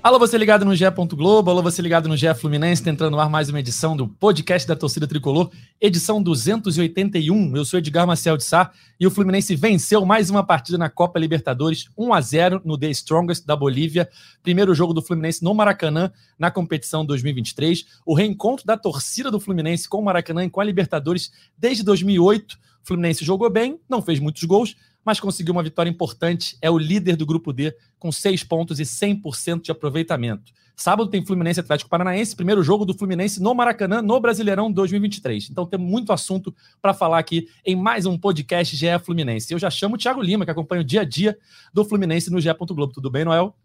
Alô, você ligado no GE. Globo, alô, você ligado no GE Fluminense, tentando no ar mais uma edição do podcast da torcida tricolor, edição 281. Eu sou Edgar Marcel de Sá e o Fluminense venceu mais uma partida na Copa Libertadores, 1 a 0 no The Strongest da Bolívia. Primeiro jogo do Fluminense no Maracanã na competição 2023. O reencontro da torcida do Fluminense com o Maracanã e com a Libertadores desde 2008. O Fluminense jogou bem, não fez muitos gols, mas conseguiu uma vitória importante. É o líder do grupo D, com seis pontos e 100% de aproveitamento. Sábado tem Fluminense Atlético Paranaense, primeiro jogo do Fluminense no Maracanã, no Brasileirão 2023. Então tem muito assunto para falar aqui em mais um podcast GE Fluminense. Eu já chamo o Thiago Lima, que acompanha o dia a dia do Fluminense no GE. Globo. Tudo bem, Noel?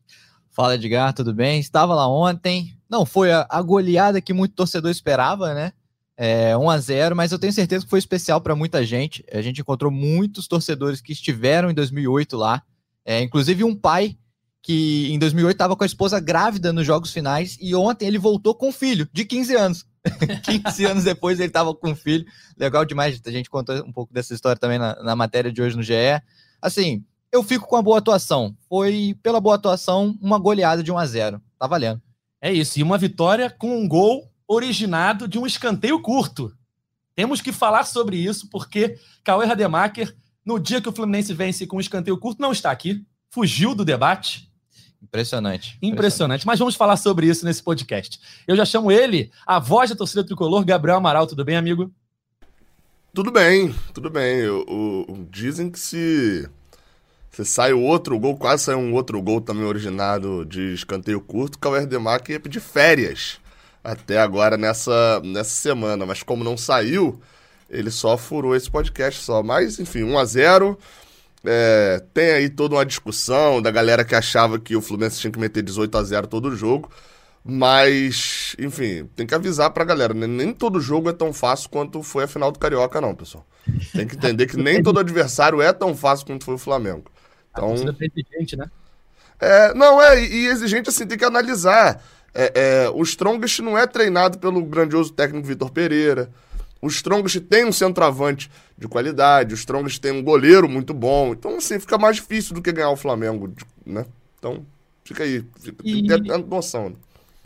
Fala, Edgar, tudo bem? Estava lá ontem. Não foi a goleada que muito torcedor esperava, né? É, 1 a 0 mas eu tenho certeza que foi especial para muita gente. A gente encontrou muitos torcedores que estiveram em 2008 lá, é, inclusive um pai que em 2008 estava com a esposa grávida nos jogos finais e ontem ele voltou com um filho de 15 anos. 15 anos depois ele estava com um filho. Legal demais, a gente contou um pouco dessa história também na, na matéria de hoje no GE. Assim, eu fico com a boa atuação. Foi, pela boa atuação, uma goleada de 1 a 0 Tá valendo. É isso, e uma vitória com um gol originado de um escanteio curto. Temos que falar sobre isso, porque Cauê Rademacher, no dia que o Fluminense vence com um escanteio curto, não está aqui, fugiu do debate. Impressionante. Impressionante. Impressionante. Mas vamos falar sobre isso nesse podcast. Eu já chamo ele, a voz da torcida tricolor, Gabriel Amaral. Tudo bem, amigo? Tudo bem, tudo bem. O, o, dizem que se, se sai outro gol, quase sai um outro gol também originado de escanteio curto, Cauê Rademacher ia pedir férias até agora nessa, nessa semana. Mas como não saiu, ele só furou esse podcast só. Mas, enfim, 1 a 0 é, Tem aí toda uma discussão da galera que achava que o Fluminense tinha que meter 18 a 0 todo jogo. Mas, enfim, tem que avisar pra galera, né? nem todo jogo é tão fácil quanto foi a final do Carioca, não, pessoal. Tem que entender que nem todo adversário é tão fácil quanto foi o Flamengo. Então, a é exigente, né? É, não, é, e exigente assim, tem que analisar. É, é, o Strongest não é treinado pelo grandioso técnico Vitor Pereira. O Strongest tem um centroavante de qualidade, o Strongest tem um goleiro muito bom. Então, assim, fica mais difícil do que ganhar o Flamengo, né? Então, fica aí. Fica, e... Tem que ter noção. Né?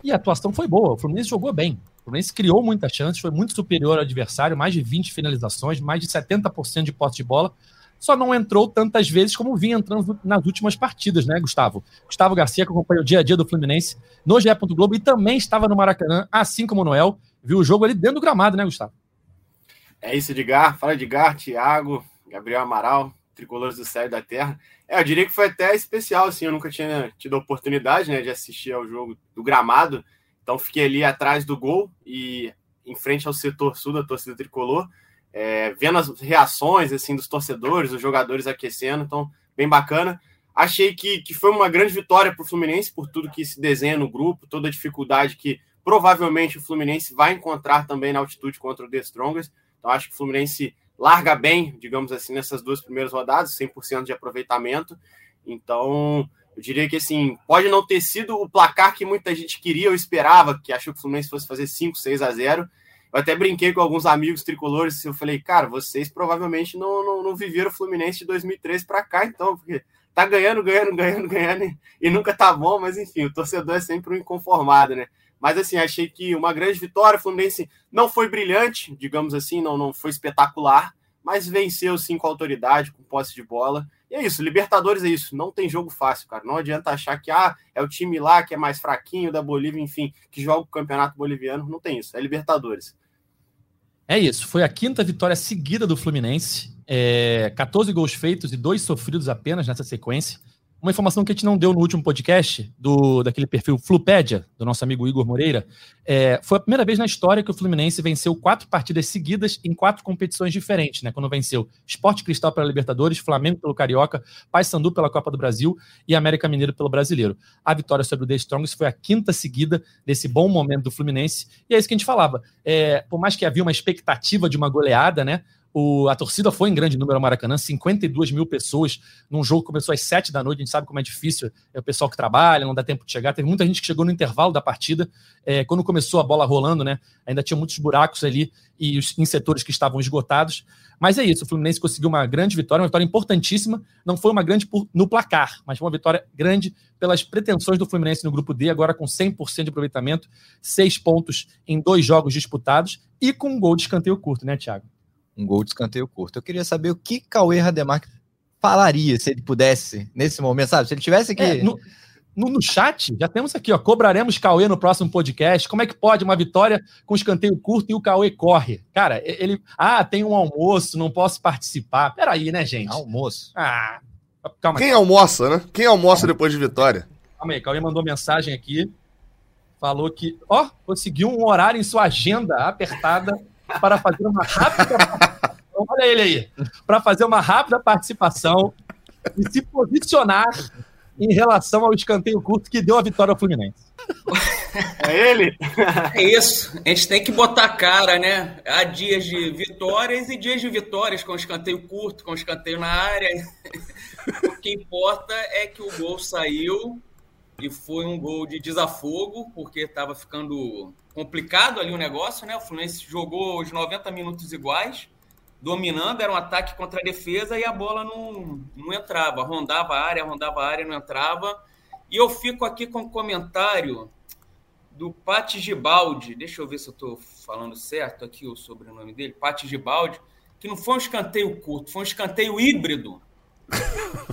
E a atuação foi boa. O Fluminense jogou bem. O Fluminense criou muitas chances, foi muito superior ao adversário, mais de 20 finalizações, mais de 70% de posse de bola só não entrou tantas vezes como vinha entrando nas últimas partidas, né, Gustavo? Gustavo Garcia, que acompanha o dia a dia do Fluminense no GE. Globo e também estava no Maracanã, assim como o Noel, viu o jogo ali dentro do gramado, né, Gustavo? É isso, Edgar. Fala, Edgar, Thiago, Gabriel Amaral, tricolores do céu e da terra. É, eu diria que foi até especial, assim, eu nunca tinha tido a oportunidade, né, de assistir ao jogo do gramado, então fiquei ali atrás do gol e em frente ao setor sul da torcida tricolor, é, vendo as reações assim dos torcedores, os jogadores aquecendo, então bem bacana. Achei que, que foi uma grande vitória para o Fluminense por tudo que se desenha no grupo, toda a dificuldade que provavelmente o Fluminense vai encontrar também na altitude contra o The Strongest. Então acho que o Fluminense larga bem, digamos assim, nessas duas primeiras rodadas, 100% de aproveitamento. Então, eu diria que assim, pode não ter sido o placar que muita gente queria ou esperava, que achou que o Fluminense fosse fazer 5, 6 a 0, eu até brinquei com alguns amigos tricolores, eu falei, cara, vocês provavelmente não, não, não viveram o Fluminense de 2013 para cá, então, porque tá ganhando, ganhando, ganhando, ganhando e, e nunca tá bom, mas enfim, o torcedor é sempre um inconformado, né? Mas assim, achei que uma grande vitória, o Fluminense não foi brilhante, digamos assim, não, não foi espetacular, mas venceu sim com autoridade, com posse de bola. E é isso, Libertadores é isso, não tem jogo fácil, cara. Não adianta achar que ah, é o time lá que é mais fraquinho da Bolívia, enfim, que joga o campeonato boliviano. Não tem isso, é Libertadores. É isso, foi a quinta vitória seguida do Fluminense. É, 14 gols feitos e dois sofridos apenas nessa sequência. Uma informação que a gente não deu no último podcast, do daquele perfil Flupédia, do nosso amigo Igor Moreira, é, foi a primeira vez na história que o Fluminense venceu quatro partidas seguidas em quatro competições diferentes, né? Quando venceu Esporte Cristal pela Libertadores, Flamengo pelo Carioca, Paysandu pela Copa do Brasil e América Mineiro pelo Brasileiro. A vitória sobre o The Strongs foi a quinta seguida desse bom momento do Fluminense, e é isso que a gente falava. É, por mais que havia uma expectativa de uma goleada, né? O, a torcida foi em grande número ao Maracanã, 52 mil pessoas num jogo que começou às 7 da noite. A gente sabe como é difícil, é o pessoal que trabalha, não dá tempo de chegar. Teve muita gente que chegou no intervalo da partida. É, quando começou a bola rolando, né? Ainda tinha muitos buracos ali e os, em setores que estavam esgotados. Mas é isso, o Fluminense conseguiu uma grande vitória, uma vitória importantíssima. Não foi uma grande por, no placar, mas foi uma vitória grande pelas pretensões do Fluminense no grupo D, agora com 100% de aproveitamento, seis pontos em dois jogos disputados e com um gol de escanteio curto, né, Thiago? Um gol de escanteio curto. Eu queria saber o que Cauê Rademacher falaria se ele pudesse, nesse momento, sabe? Se ele tivesse aqui. É, no, no, no, chat, já temos aqui, ó. Cobraremos Cauê no próximo podcast. Como é que pode uma vitória com escanteio curto e o Cauê corre? Cara, ele. Ah, tem um almoço, não posso participar. Peraí, né, gente? Almoço. Ah, calma Quem almoça, né? Quem almoça depois de vitória? Calma aí, Cauê mandou mensagem aqui. Falou que, ó, conseguiu um horário em sua agenda apertada para fazer uma rápida olha ele aí, para fazer uma rápida participação e se posicionar em relação ao escanteio curto que deu a vitória ao Fluminense. É ele? É isso. A gente tem que botar a cara, né? Há dias de vitórias e dias de vitórias com escanteio curto, com escanteio na área. O que importa é que o gol saiu e foi um gol de desafogo, porque estava ficando complicado ali o negócio, né? O Fluminense jogou os 90 minutos iguais, dominando, era um ataque contra a defesa e a bola não, não entrava. Rondava a área, rondava a área, não entrava. E eu fico aqui com um comentário do Pati Gibaldi, deixa eu ver se eu estou falando certo aqui o sobrenome dele, Pati Gibaldi, que não foi um escanteio curto, foi um escanteio híbrido.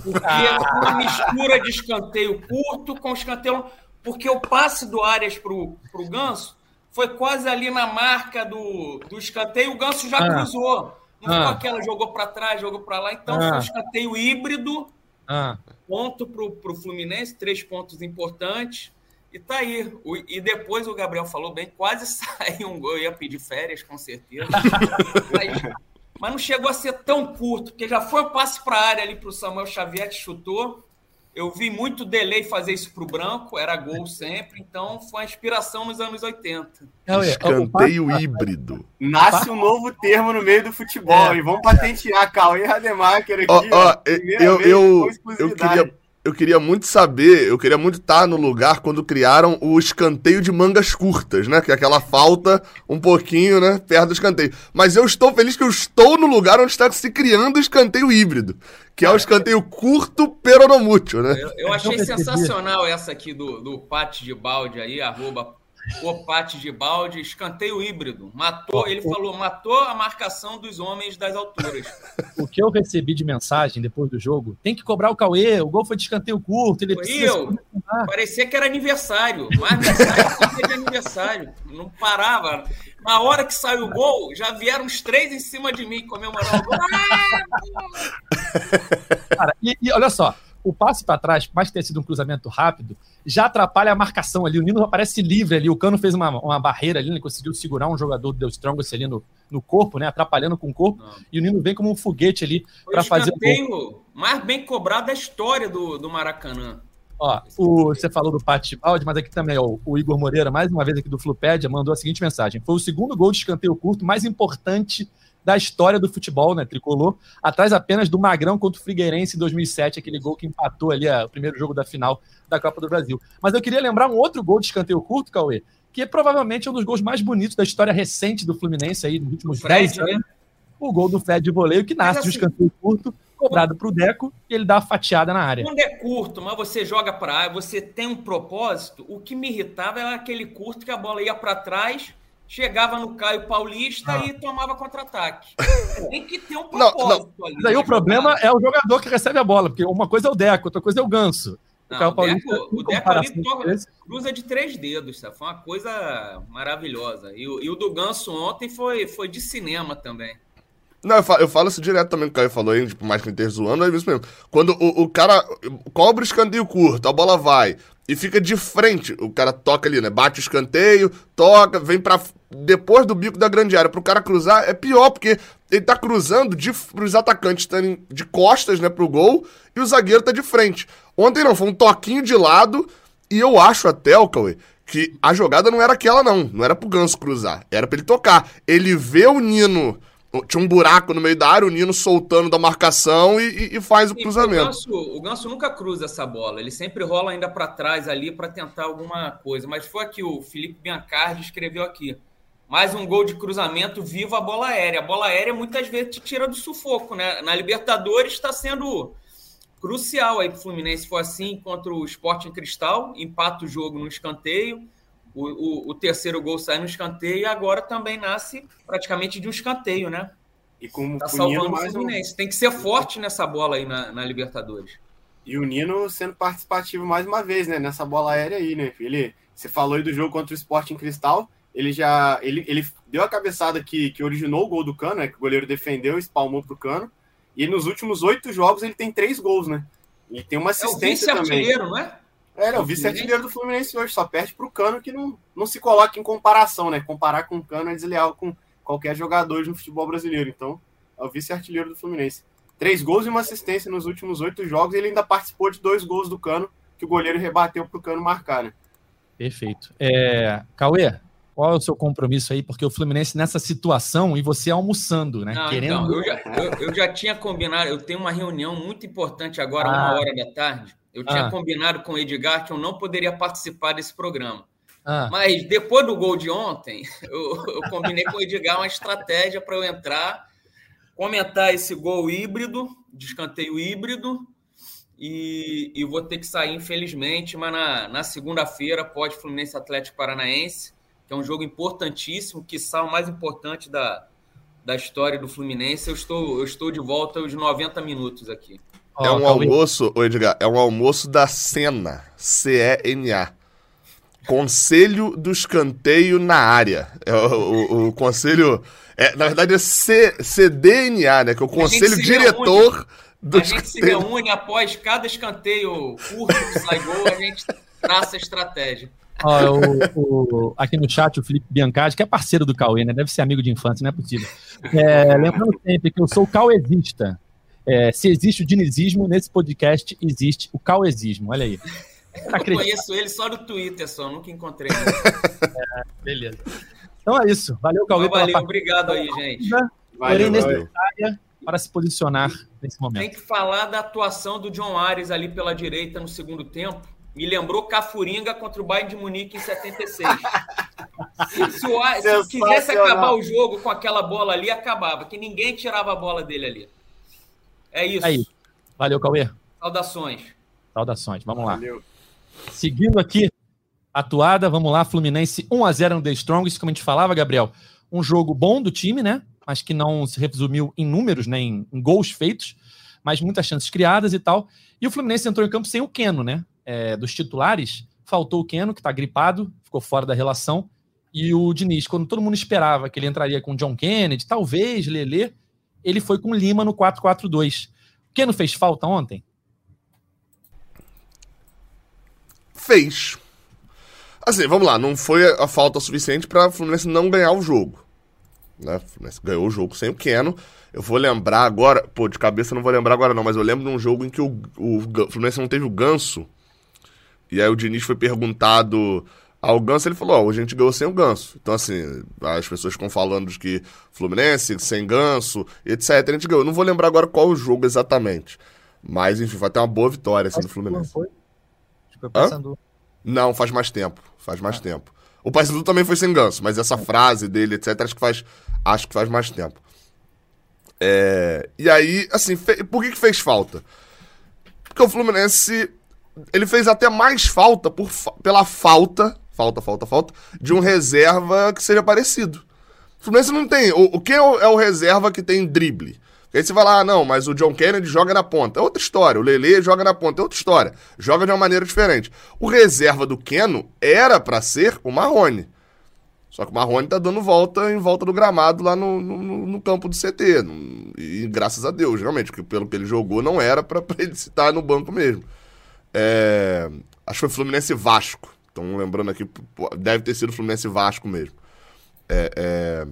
Porque é uma mistura de escanteio curto com escanteio. Porque o passe do Arias para o Ganso foi quase ali na marca do, do escanteio, o Ganso já ah. cruzou. Não ah. ficou aquela, jogou para trás, jogou para lá. Então ah. foi um escanteio híbrido. Ah. Ponto para o Fluminense, três pontos importantes. E tá aí. O, e depois o Gabriel falou bem, quase saiu um gol. Eu ia pedir férias, com certeza. mas, mas, não chegou a ser tão curto, porque já foi um passe para a área ali para o Samuel Xavier que chutou. Eu vi muito delay fazer isso para o branco, era gol sempre, então foi uma inspiração nos anos 80. Escanteio híbrido. Nasce um novo termo no meio do futebol é. e vamos patentear Cauê Rademacher aqui. Ó, ó, eu, eu, eu, queria, eu queria muito saber, eu queria muito estar no lugar quando criaram o escanteio de mangas curtas, né? Que é aquela falta um pouquinho, né? Perto do escanteio. Mas eu estou feliz que eu estou no lugar onde está se criando o escanteio híbrido. Que é o escanteio curto peronomútil, né? Eu, eu achei sensacional essa aqui do, do Pate de Balde aí, arroba o Pate de balde, escanteio híbrido. Matou, ele falou, matou a marcação dos homens das alturas. O que eu recebi de mensagem depois do jogo, tem que cobrar o Cauê, o gol foi de escanteio curto, ele precisa... Eu, parecia que era aniversário, mais mensagem de aniversário. Não parava. Na hora que saiu o gol, já vieram os três em cima de mim comemorar o gol. Cara, e, e olha só, o passe para trás, por mais que tenha sido um cruzamento rápido, já atrapalha a marcação ali. O Nino aparece livre ali. O Cano fez uma, uma barreira ali, ele conseguiu segurar um jogador do Del Strongest ali no, no corpo, né? Atrapalhando com o corpo. Não. E o Nino vem como um foguete ali para fazer o gol. mais bem cobrado da história do, do Maracanã. Ó, o, você falou do Pati Balde, mas aqui também, ó, o Igor Moreira, mais uma vez aqui do Flupédia, mandou a seguinte mensagem: Foi o segundo gol de escanteio curto mais importante da história do futebol, né, tricolor, atrás apenas do Magrão contra o Figueirense em 2007, aquele gol que empatou ali a, o primeiro jogo da final da Copa do Brasil. Mas eu queria lembrar um outro gol de escanteio curto, Cauê, que é provavelmente um dos gols mais bonitos da história recente do Fluminense aí nos últimos 10 anos. Né? O gol do Fred de voleio que nasce assim, de um escanteio curto, cobrado para o Deco e ele dá a fatiada na área. Quando é curto, mas você joga para a área, você tem um propósito. O que me irritava era aquele curto que a bola ia para trás chegava no Caio Paulista ah. e tomava contra-ataque. Tem que ter um propósito não, não. ali. Daí o problema é o jogador que recebe a bola, porque uma coisa é o Deco, outra coisa é o Ganso. Não, o, Caio Paulista, Deco, o Deco ali toca, cruza de três dedos, foi uma coisa maravilhosa. E, e, o do Ganso ontem foi, foi de cinema também. Não, eu falo, eu falo, isso direto também, que o Caio falou aí, tipo, mais que ele zoando, é isso mesmo. Quando o, o cara cobra o escanteio curto, a bola vai, e fica de frente. O cara toca ali, né? Bate o escanteio, toca, vem para depois do bico da grande área. Pro cara cruzar é pior, porque ele tá cruzando de, pros atacantes estarem de costas, né, pro gol, e o zagueiro tá de frente. Ontem não, foi um toquinho de lado, e eu acho até, o Cauê, que a jogada não era aquela não, não era pro Ganso cruzar, era para ele tocar. Ele vê o Nino tinha um buraco no meio da área, o Nino soltando da marcação e, e faz o cruzamento. O Ganso, o Ganso, nunca cruza essa bola, ele sempre rola ainda para trás ali para tentar alguma coisa. Mas foi aqui o Felipe Biancardi escreveu aqui. Mais um gol de cruzamento, viva a bola aérea. A bola aérea muitas vezes te tira do sufoco, né? Na Libertadores está sendo crucial aí para o Fluminense. Se for assim contra o Sporting Cristal, empata o jogo no escanteio. O, o, o, terceiro gol sai no escanteio e agora também nasce praticamente de um escanteio, né? E como tá salvando o Fluminense. Um... Tem que ser forte nessa bola aí na, na, Libertadores. E o Nino sendo participativo mais uma vez, né? Nessa bola aérea aí, né? Ele, você falou aí do jogo contra o Sporting Cristal ele já ele, ele deu a cabeçada que, que originou o gol do Cano, né, que o goleiro defendeu, espalmou pro Cano. E nos últimos oito jogos ele tem três gols, né? E tem uma assistência é o também. não é? É, é o vice-artilheiro do Fluminense hoje, só perde pro Cano que não, não se coloca em comparação, né? Comparar com o Cano é desleal com qualquer jogador no futebol brasileiro. Então, é o vice-artilheiro do Fluminense. Três gols e uma assistência nos últimos oito jogos. E ele ainda participou de dois gols do Cano, que o goleiro rebateu pro Cano marcar, né? Perfeito. É, Cauê, qual é o seu compromisso aí? Porque o Fluminense nessa situação e você almoçando, né? Não, Querendo... Então, eu, já, eu, eu, já tinha combinado, eu tenho uma reunião muito importante agora, ah. uma hora da tarde. Eu tinha ah. combinado com o Edgar que eu não poderia participar desse programa. Ah. Mas depois do gol de ontem, eu, eu combinei com o Edgar uma estratégia para eu entrar, comentar esse gol híbrido, de escanteio híbrido, e, e, vou ter que sair, infelizmente, mas na, na segunda-feira pode Fluminense Atlético Paranaense que é um jogo importantíssimo, que o mais importante da, da história do Fluminense. Eu estou, eu estou de volta aos 90 minutos aqui. É um almoço, Edgar, é um almoço da Cena, C-E-N-A. Conselho do Escanteio na área. É o, o, o conselho. É, na verdade é C, CDNA, né? Que é o Conselho Diretor reúne, do A gente se reúne após cada escanteio curto que sai gol, a gente traça a estratégia. Ó, o, o, aqui no chat, o Felipe Biancati, que é parceiro do Cauê, né? Deve ser amigo de infância, não é possível. É, lembrando sempre que eu sou o cauezista. É, se existe o dinizismo, nesse podcast existe o cauezismo. Olha aí. Eu conheço ele só no Twitter, só, nunca encontrei. é, beleza. Então é isso. Valeu, Cauê. Valeu, obrigado aí, gente. Valeu, necessária para se posicionar nesse momento. Tem que falar da atuação do John Ares ali pela direita no segundo tempo me lembrou Cafuringa contra o Bayern de Munique em 76. se, se, o, se quisesse acabar o jogo com aquela bola ali, acabava, que ninguém tirava a bola dele ali. É isso. Aí. Valeu, Cauê. Saudações. Saudações. Vamos Valeu. lá. Seguindo aqui a atuada, vamos lá, Fluminense 1 a 0 no The Strongest, como a gente falava, Gabriel. Um jogo bom do time, né? Mas que não se resumiu em números, né? Em, em gols feitos, mas muitas chances criadas e tal. E o Fluminense entrou em campo sem o Keno, né? é, dos titulares, faltou o Keno, que está gripado, ficou fora da relação, e o Diniz, quando todo mundo esperava que ele entraria com John Kennedy, talvez Lele, ele foi com Lima no 4-4-2. O Keno fez falta ontem? Fez. Assim, vamos lá, não foi a falta suficiente para o Fluminense não ganhar o jogo. Né? O Fluminense ganhou o jogo sem o Keno. Eu vou lembrar agora, pô, de cabeça não vou lembrar agora não, mas eu lembro de um jogo em que o, o Fluminense não teve o Ganso e aí o Diniz foi perguntado ao Ganso, ele falou, ó, oh, a gente ganhou sem o Ganso. Então, assim, as pessoas ficam falando de que Fluminense, sem Ganso, etc. A gente ganhou. Eu não vou lembrar agora qual o jogo exatamente. Mas, enfim, vai ter uma boa vitória, assim, do Fluminense. Foi? Acho Não, faz mais tempo. Faz mais ah. tempo. O Paysandu também foi sem Ganso, mas essa frase dele, etc., acho que faz, acho que faz mais tempo. É... E aí, assim, fe... por que, que fez falta? Porque o Fluminense ele fez até mais falta por, pela falta, falta, falta, falta, de um reserva que seja parecido. O Fluminense não tem. O, o quem é o, é o reserva que tem drible? Aí você vai lá, ah, não, mas o John Kennedy joga na ponta. É outra história. O Lele joga na ponta. É outra história. Joga de uma maneira diferente. O reserva do Keno era para ser o Marrone. Só que o Marrone tá dando volta em volta do gramado lá no, no, no campo do CT. E graças a Deus, realmente, porque pelo que ele jogou não era para ele estar no banco mesmo. É, acho que foi Fluminense Vasco. Então, lembrando aqui, deve ter sido Fluminense Vasco mesmo. É, é...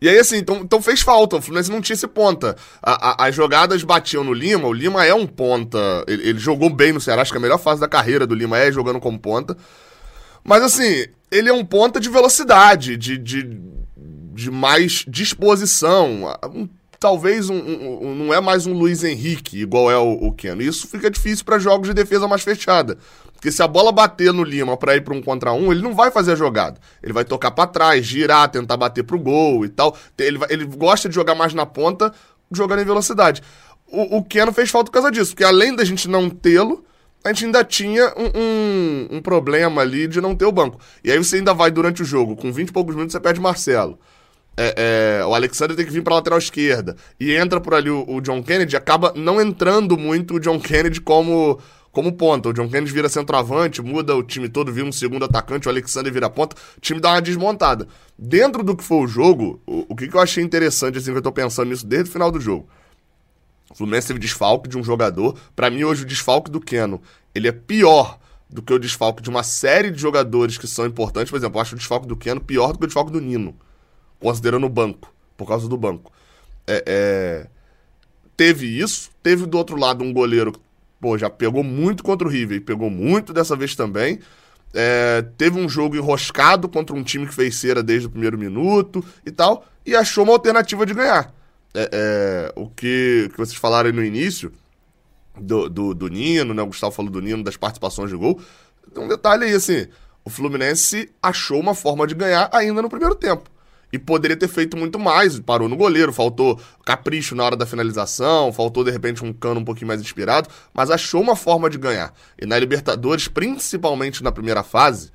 E aí, assim, então, então fez falta. O Fluminense não tinha esse ponta. A, a, as jogadas batiam no Lima. O Lima é um ponta. Ele, ele, jogou bem no Ceará. Acho que a melhor fase da carreira do Lima é jogando como ponta. Mas, assim, ele é um ponta de velocidade, de, de de mais disposição. Um, talvez um, um, não é mais um Luiz Henrique, igual é o, o Keno. Isso fica difícil para jogos de defesa mais fechada. Porque se a bola bater no Lima para ir para um contra um, ele não vai fazer a jogada. Ele vai tocar para trás, girar, tentar bater pro gol e tal. Ele, ele gosta de jogar mais na ponta, jogando em velocidade. O, o Keno fez falta por causa disso, porque além da gente não tê-lo, a gente ainda tinha um, um, um, problema ali de não ter o banco. E aí você ainda vai durante o jogo, com 20 e poucos minutos você perde Marcelo. É, é, o Alexander tem que vir para lateral esquerda. E entra por ali o, o John Kennedy, acaba não entrando muito o John Kennedy como como ponta. O John Kennedy vira centroavante, muda o time todo, vira um segundo atacante, o Alexander vira ponta, o time dá uma desmontada. Dentro do que foi o jogo, o, o que, que eu achei interessante, assim, que eu tô pensando nisso desde o final do jogo. O Fluminense teve desfalque de um jogador. para mim, hoje, o desfalque do Keno, ele é pior do que o desfalque de uma série de jogadores que são importantes. Por exemplo, eu acho o desfalque do Keno pior do que o desfalque do Nino, considerando o banco, por causa do banco. É, é... Teve isso, teve do outro lado um goleiro pô, já pegou muito contra o River pegou muito dessa vez também. É, teve um jogo enroscado contra um time que fez cera desde o primeiro minuto e tal, e achou uma alternativa de ganhar. É, é, o que, que vocês falaram aí no início do, do, do, Nino, né? O Gustavo falou do Nino, das participações de gol. Tem um detalhe aí, assim: o Fluminense achou uma forma de ganhar ainda no primeiro tempo e poderia ter feito muito mais. Parou no goleiro, faltou capricho na hora da finalização, faltou de repente um cano um pouquinho mais inspirado, mas achou uma forma de ganhar. E na Libertadores, principalmente na primeira fase,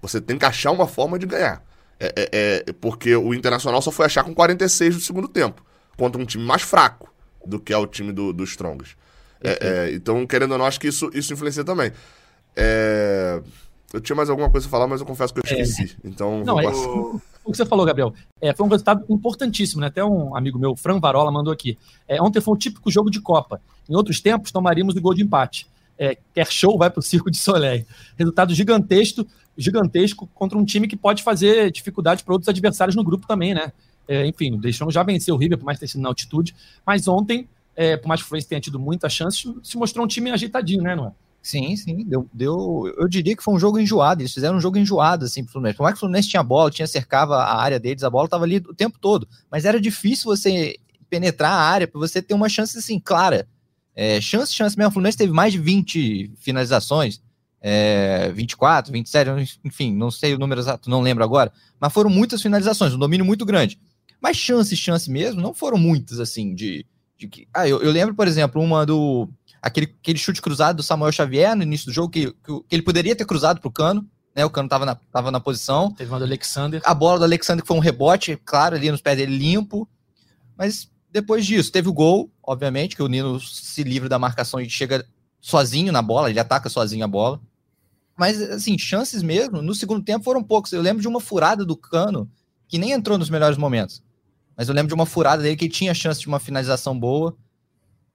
você tem que achar uma forma de ganhar. É, é, é, porque o Internacional só foi achar com 46 do segundo tempo, contra um time mais fraco do que é o time do, do Strongest. É, é, então, querendo ou não, acho que isso, isso influencia também. É, eu tinha mais alguma coisa a falar, mas eu confesso que eu esqueci. Então, não, vou o que você falou, Gabriel, é, foi um resultado importantíssimo, né? Até um amigo meu, Fran Varola, mandou aqui. É, ontem foi um típico jogo de Copa. Em outros tempos, tomaríamos o gol de empate. É, quer show, vai para o Circo de Soleil. Resultado gigantesco, gigantesco contra um time que pode fazer dificuldade para outros adversários no grupo também, né? É, enfim, Deixão já venceu o River, por mais ter sido na altitude, mas ontem, é, por mais que o Fluminense tenha tido muita chance, se mostrou um time ajeitadinho, né, Noé? Sim, sim, deu, deu. Eu diria que foi um jogo enjoado. Eles fizeram um jogo enjoado, assim, pro Fluminense. Por mais que o Fluminense tinha bola, tinha cercava a área deles, a bola estava ali o tempo todo. Mas era difícil você penetrar a área para você ter uma chance, assim, clara. É, chance, chance mesmo. O Fluminense teve mais de 20 finalizações, é, 24, 27, enfim, não sei o número exato, não lembro agora. Mas foram muitas finalizações, um domínio muito grande. Mas chance, chance mesmo, não foram muitas, assim, de. de ah, eu, eu lembro, por exemplo, uma do aquele, aquele chute cruzado do Samuel Xavier no início do jogo, que, que, ele poderia ter cruzado para o Cano, né? O Cano estava na, tava na posição. Teve uma do Alexander. A bola do Alexander que foi um rebote, claro, ali nos pés dele limpo. Mas depois disso, teve o gol, obviamente, que o Nino se livra da marcação e chega sozinho na bola, ele ataca sozinho a bola. Mas, assim, chances mesmo, no segundo tempo foram poucos. Eu lembro de uma furada do Cano, que nem entrou nos melhores momentos. Mas eu lembro de uma furada dele que tinha chance de uma finalização boa.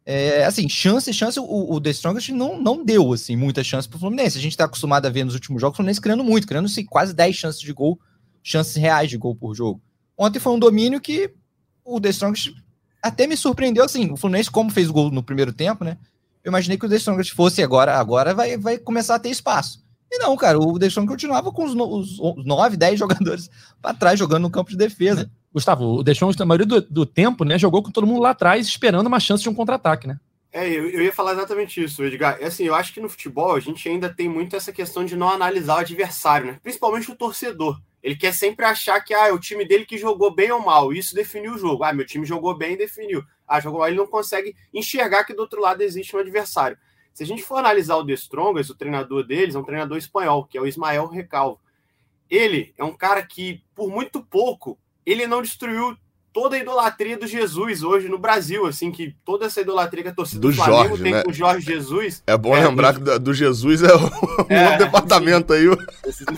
É, assim, chance, chance, o, o The Strongest não, não deu, assim, muita chance pro Fluminense. A gente tá acostumado a ver nos últimos jogos o Fluminense criando muito, criando assim, quase 10 chances de gol, chances reais de gol por jogo. Ontem foi um domínio que o The Strongest até me surpreendeu, assim, o Fluminense, como fez o gol no primeiro tempo, né? Eu imaginei que o The Strongest fosse agora, agora vai, vai começar a ter espaço. E não, cara, o The Strongest continuava com os, os 9, 10 jogadores para trás, jogando no campo de defesa. Gustavo, o Deschamps, na maioria do, do, tempo, né, jogou com todo mundo lá atrás, esperando uma chance de um contra-ataque, né? É, eu, eu, ia falar exatamente isso, Edgar. É assim, eu acho que no futebol a gente ainda tem muito essa questão de não analisar o adversário, né? Principalmente o torcedor. Ele quer sempre achar que ah, é o time dele que jogou bem ou mal. Isso definiu o jogo. Ah, meu time jogou bem e definiu. Ah, jogou mal. Ele não consegue enxergar que do outro lado existe um adversário. Se a gente for analisar o The Strongest, o treinador deles é um treinador espanhol, que é o Ismael Recalvo. Ele é um cara que, por muito pouco, ele não destruiu toda a idolatria do Jesus hoje no Brasil, assim, que toda essa idolatria que a torcida do, do Flamengo Jorge, tem né? com o Jorge Jesus. É bom é, lembrar do... que do Jesus é um é, departamento aí.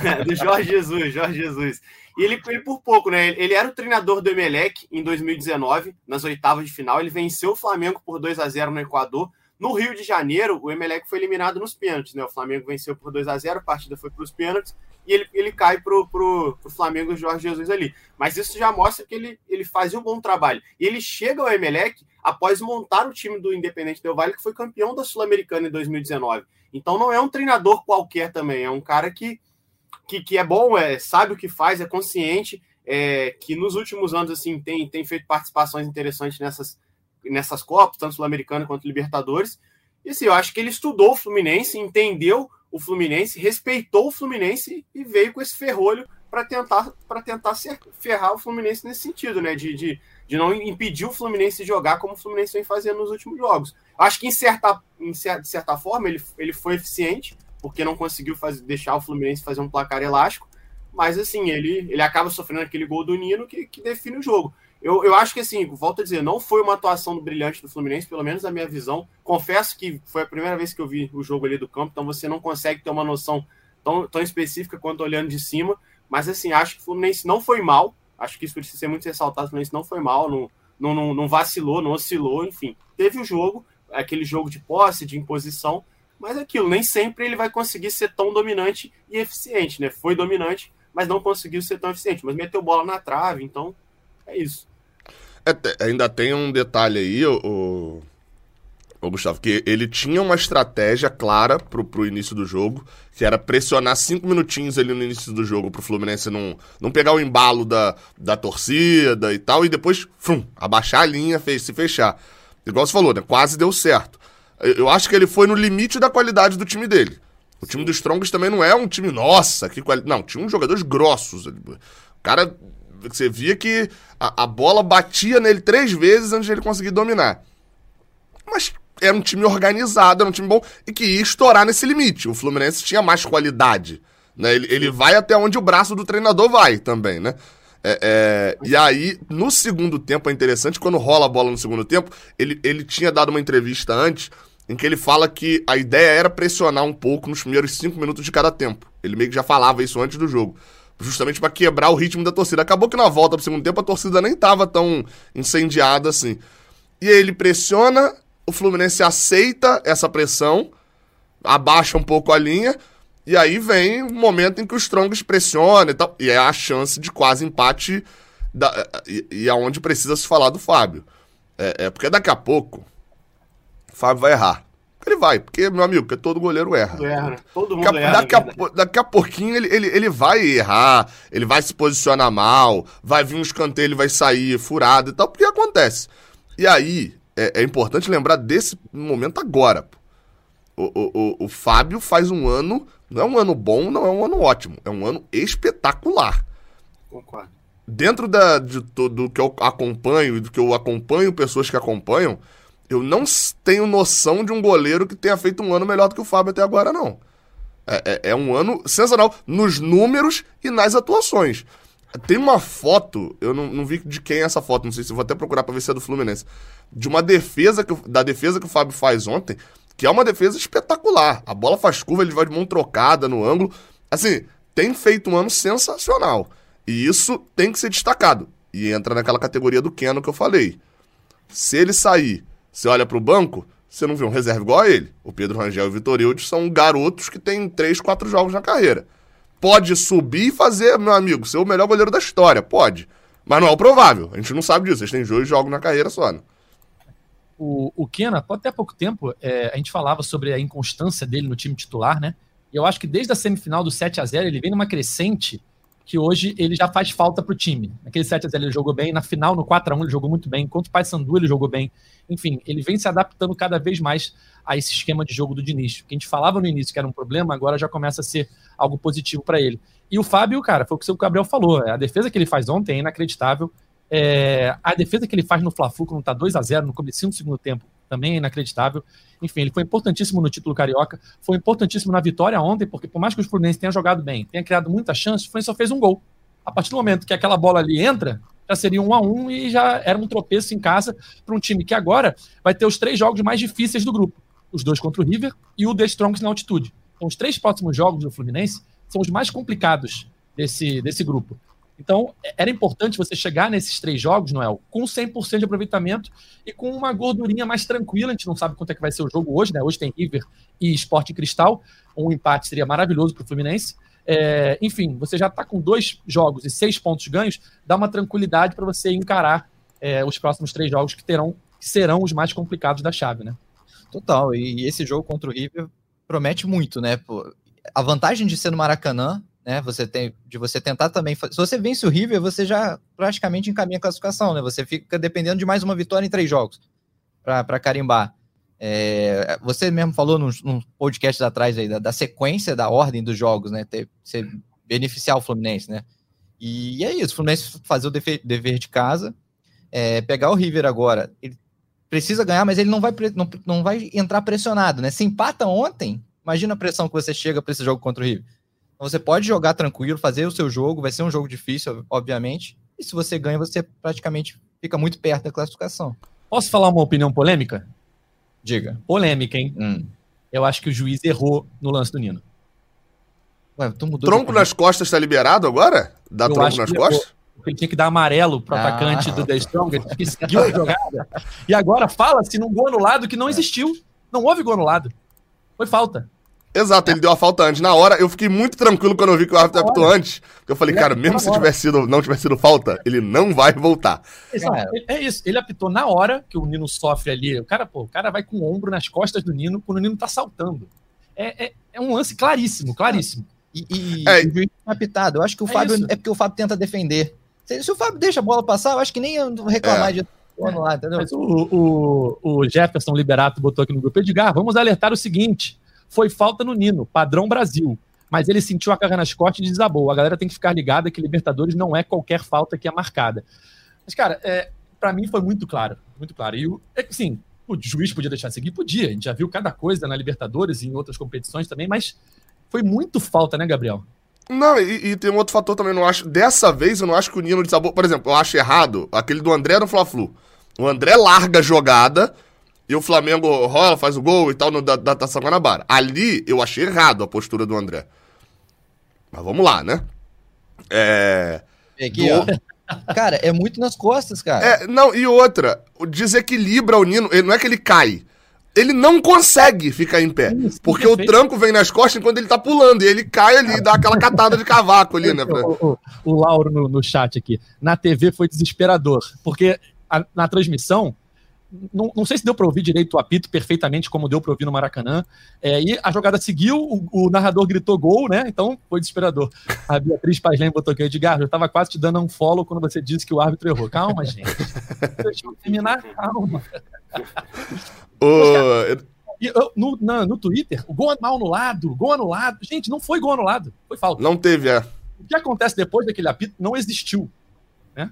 É, do Jorge Jesus, Jorge Jesus. E ele, ele por pouco, né? Ele era o treinador do Emelec em 2019, nas oitavas de final. Ele venceu o Flamengo por 2 a 0 no Equador. No Rio de Janeiro, o Emelec foi eliminado nos pênaltis, né? O Flamengo venceu por 2 a 0 a partida foi para os pênaltis e ele, ele cai pro, pro, pro Flamengo Jorge Jesus ali. Mas isso já mostra que ele, ele fazia um bom trabalho. E ele chega ao Emelec após montar o time do Independente Del Vale, que foi campeão da Sul-Americana em 2019. Então não é um treinador qualquer também, é um cara que, que, que é bom, é, sabe o que faz, é consciente. é, que nos últimos anos assim tem, tem feito participações interessantes nessas, nessas Copas, tanto Sul-Americana quanto Libertadores. E assim, eu acho que ele estudou o Fluminense, entendeu o Fluminense, respeitou o Fluminense e veio com esse ferrolho para tentar, para tentar ferrar o Fluminense nesse sentido, né? De, de, de não impedir o Fluminense de jogar como o Fluminense vem fazendo nos últimos jogos. Acho que em certa, em certa, de certa forma ele, ele foi eficiente, porque não conseguiu fazer, deixar o Fluminense fazer um placar elástico, mas assim, ele, ele acaba sofrendo aquele gol do Nino que, que define o jogo. Eu, eu acho que assim, volto a dizer, não foi uma atuação brilhante do Fluminense, pelo menos na minha visão. Confesso que foi a primeira vez que eu vi o jogo ali do campo, então você não consegue ter uma noção tão, tão específica quanto olhando de cima. Mas assim, acho que o Fluminense não foi mal. Acho que isso precisa ser muito ressaltado. O Fluminense não foi mal, não, não, não, não vacilou, não oscilou, enfim. Teve o jogo, aquele jogo de posse, de imposição, mas é aquilo, nem sempre ele vai conseguir ser tão dominante e eficiente, né? Foi dominante, mas não conseguiu ser tão eficiente, mas meteu bola na trave, então é isso. É, ainda tem um detalhe aí, o, o, Gustavo, que ele tinha uma estratégia clara pro, pro início do jogo, que era pressionar cinco minutinhos ali no início do jogo pro Fluminense não, não pegar o embalo da, da torcida e tal, e depois, frum, abaixar a linha, fez, se fechar. Igual você falou, né? Quase deu certo. Eu, eu acho que ele foi no limite da qualidade do time dele. O time do Strongest também não é um time, nossa, que qualidade. Não, tinha uns jogadores grossos. O cara você via que a, a, bola batia nele três vezes antes de ele conseguir dominar. Mas era um time organizado, era um time bom e que ia estourar nesse limite. O Fluminense tinha mais qualidade. Né? Ele, ele vai até onde o braço do treinador vai também, né? É, é, e aí, no segundo tempo, é interessante, quando rola a bola no segundo tempo, ele, ele tinha dado uma entrevista antes em que ele fala que a ideia era pressionar um pouco nos primeiros cinco minutos de cada tempo. Ele meio que já falava isso antes do jogo justamente para quebrar o ritmo da torcida. Acabou que na volta pro segundo tempo a torcida nem tava tão incendiada assim. E aí ele pressiona, o Fluminense aceita essa pressão, abaixa um pouco a linha, e aí vem o momento em que o Strongest pressiona e tal, e é a chance de quase empate, da, e, e aonde precisa se falar do Fábio. É, é porque daqui a pouco o Fábio vai errar. Ele vai, porque, meu amigo, porque todo goleiro erra. erra. Né? Todo mundo daqui, erra. Daqui a, daqui a pouquinho ele, ele, ele vai errar, ele vai se posicionar mal, vai vir um escanteio, ele vai sair furado e tal, porque acontece. E aí, é, é importante lembrar desse momento agora. O, o, o, o Fábio faz um ano, não é um ano bom, não é um ano ótimo, é um ano espetacular. Concordo. Dentro da, de tudo que eu acompanho e do que eu acompanho pessoas que acompanham, eu não tenho noção de um goleiro que tenha feito um ano melhor do que o Fábio até agora, não. É, é, é um ano sensacional nos números e nas atuações. Tem uma foto, eu não, não, vi de quem é essa foto, não sei se vou até procurar pra ver se é do Fluminense. De uma defesa, que, da defesa que o Fábio faz ontem, que é uma defesa espetacular. A bola faz curva, ele vai de mão trocada no ângulo. Assim, tem feito um ano sensacional. E isso tem que ser destacado. E entra naquela categoria do Keno que eu falei. Se ele sair você olha para o banco, você não vê um reserva igual a ele. O Pedro Rangel e o Vitor são garotos que têm 3, 4 jogos na carreira. Pode subir e fazer, meu amigo, ser o melhor goleiro da história. Pode. Mas não é o provável. A gente não sabe disso. Eles têm dois jogos na carreira só, né? O, o Kena, até pouco tempo, é, a gente falava sobre a inconstância dele no time titular, né? E eu acho que desde a semifinal do 7 a 0 ele vem numa crescente que hoje ele já faz falta para o time. Naquele 7x0 ele jogou bem, na final, no 4x1 ele jogou muito bem, contra o Paysandu ele jogou bem. Enfim, ele vem se adaptando cada vez mais a esse esquema de jogo do Diniz. O que a gente falava no início que era um problema, agora já começa a ser algo positivo para ele. E o Fábio, cara, foi o que o Gabriel falou, a defesa que ele faz ontem é inacreditável. É, a defesa que ele faz no Fla-Flu, quando tá 2 a 0 no começo do segundo tempo, também é inacreditável. Enfim, ele foi importantíssimo no título carioca, foi importantíssimo na vitória ontem, porque por mais que o Fluminense tenha jogado bem, tenha criado muitas chances, o Fluminense só fez um gol. A partir do momento que aquela bola ali entra, já seria um a um e já era um tropeço em casa para um time que agora vai ter os três jogos mais difíceis do grupo. Os dois contra o River e o The Strongs na altitude. Então, os três próximos jogos do Fluminense são os mais complicados desse, desse grupo. Então, era importante você chegar nesses três jogos, Noel, com 100% de aproveitamento e com uma gordurinha mais tranquila. A gente não sabe quanto é que vai ser o jogo hoje, né? Hoje tem River e Sport Cristal. Um empate seria maravilhoso para o Fluminense. É, enfim, você já está com dois jogos e seis pontos ganhos, dá uma tranquilidade para você encarar é, os próximos três jogos que terão que serão os mais complicados da chave, né? Total. E, esse jogo contra o River promete muito, né? A vantagem de ser no Maracanã né? Você tem de você tentar também. Se você vence o River, você já praticamente encaminha a classificação, né? Você fica dependendo de mais uma vitória em três jogos para carimbar. É, você mesmo falou num, num podcast atrás aí da, da, sequência da ordem dos jogos, né? Ter, ser, beneficiar o Fluminense, né? E é isso, o Fluminense fazer o dever, dever de casa, é, pegar o River agora. Ele precisa ganhar, mas ele não vai, não, não vai entrar pressionado, né? Se empata ontem, imagina a pressão que você chega para esse jogo contra o River. Então, você pode jogar tranquilo, fazer o seu jogo, vai ser um jogo difícil, obviamente. E se você ganha, você praticamente fica muito perto da classificação. Posso falar uma opinião polêmica? Diga. Polêmica, hein? Hum. Eu acho que o juiz errou no lance do Nino. Ué, tronco nas costas tá liberado agora? Dá eu tronco nas costas? Errou, ele tinha que dar amarelo pro ah. atacante do The Strong, que seguiu a jogada. E agora fala-se num gol anulado que não existiu. Não houve gol anulado. Foi falta. Exato, ele deu a falta antes. Na hora, eu fiquei muito tranquilo quando eu vi que o árbitro apitou antes. Porque eu falei, cara, mesmo se tivesse sido, não tivesse sido falta, ele não vai voltar. Exato, é. é isso. Ele apitou na hora que o Nino sofre ali. O cara, pô, o cara vai com o ombro nas costas do Nino quando o Nino tá saltando. É, é, é um lance claríssimo, claríssimo. E, e é. o juiz apitado. Eu acho que o é Fábio. Isso. É porque o Fábio tenta defender. Se, se, o Fábio deixa a bola passar, eu acho que nem reclamar é. de. Lá, entendeu? Mas o, o, o Jefferson Liberato botou aqui no grupo Edgar, vamos alertar o seguinte: foi falta no Nino, padrão Brasil. Mas ele sentiu a carga nas costas e desabou. A galera tem que ficar ligada que Libertadores não é qualquer falta que é marcada. Mas, cara, é, para mim foi muito claro. Muito claro. E, é, assim, o juiz podia deixar seguir? Podia. A gente já viu cada coisa na Libertadores e em outras competições também, mas foi muito falta, né, Gabriel? Não, e, e, tem um outro fator também, não acho. Dessa vez eu não acho que o Nino desabou. Por exemplo, eu acho errado aquele do André no Fla-Flu. O André larga a jogada e o Flamengo rola, faz o gol e tal no, da, da Taça Guanabara. Ali eu achei errado a postura do André. Mas vamos lá, né? É. Aqui, do... Cara, é muito nas costas, cara. É, não, e outra, desequilibra o Nino, ele, não é que ele cai. Ele não consegue ficar em pé. Isso, porque o tranco vem nas costas enquanto ele tá pulando. E ele cai ali e dá aquela catada de cavaco ali, né? Pra... O, o, o, Lauro no, no chat aqui. Na TV foi desesperador. Porque a, na transmissão, não, não sei se deu para ouvir direito o apito perfeitamente, como deu para ouvir no Maracanã. É, e a jogada seguiu, o, o, narrador gritou gol, né? Então foi desesperador. A Beatriz Pazlem botou aqui, Edgar, eu estava quase te dando um follow quando você disse que o árbitro errou. Calma, gente. Deixa eu terminar, calma. e, eu, no, na, no Twitter, o gol mal anulado, gol anulado. Gente, não foi gol anulado, foi falta. Não teve, é. O que acontece depois daquele apito não existiu. Né?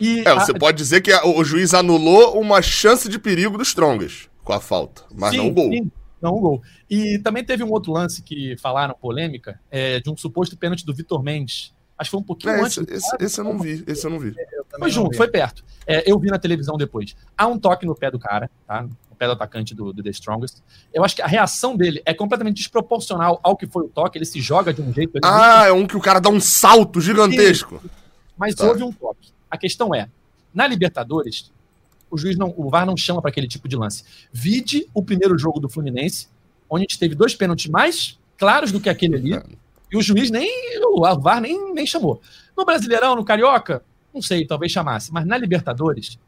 E é, você a... pode dizer que o juiz anulou uma chance de perigo do Strongest com a falta, mas sim, não o gol. Sim, não o gol. E também teve um outro lance que falaram, polêmica, é, de um suposto pênalti do Vitor Mendes. Acho que foi um pouquinho é, antes. Esse, esse, esse, eu não vi, esse eu não vi. Eu foi junto, foi perto. É, eu vi na televisão depois. Há um toque no pé do cara, tá? No pé do atacante do, do The Strongest. Eu acho que a reação dele é completamente desproporcional ao que foi o toque. Ele se joga de um jeito. Ah, é um que o cara dá um salto gigantesco. Sim, mas tá. houve um toque. A questão é, na Libertadores, o juiz não, o VAR não chama para aquele tipo de lance. Vide o primeiro jogo do Fluminense, onde a gente teve dois pênaltis mais claros do que aquele ali, e o juiz nem, o VAR nem, nem chamou. No Brasileirão, no Carioca, não sei, talvez chamasse, mas na Libertadores,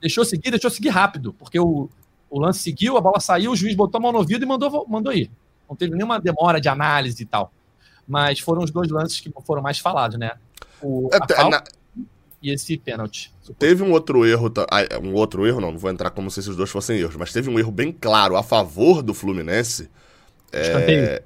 deixou seguir, deixou seguir rápido, porque o, o lance seguiu, a bola saiu, o juiz botou a mão no ouvido e mandou, mandou ir. Não teve nenhuma demora de análise e tal. Mas foram os dois lances que foram mais falados, né? O, é, falta... e esse pênalti. Teve um outro erro, um outro erro não, não vou entrar como se esses dois fossem erros, mas teve um erro bem claro a favor do Fluminense. Escanteio. É...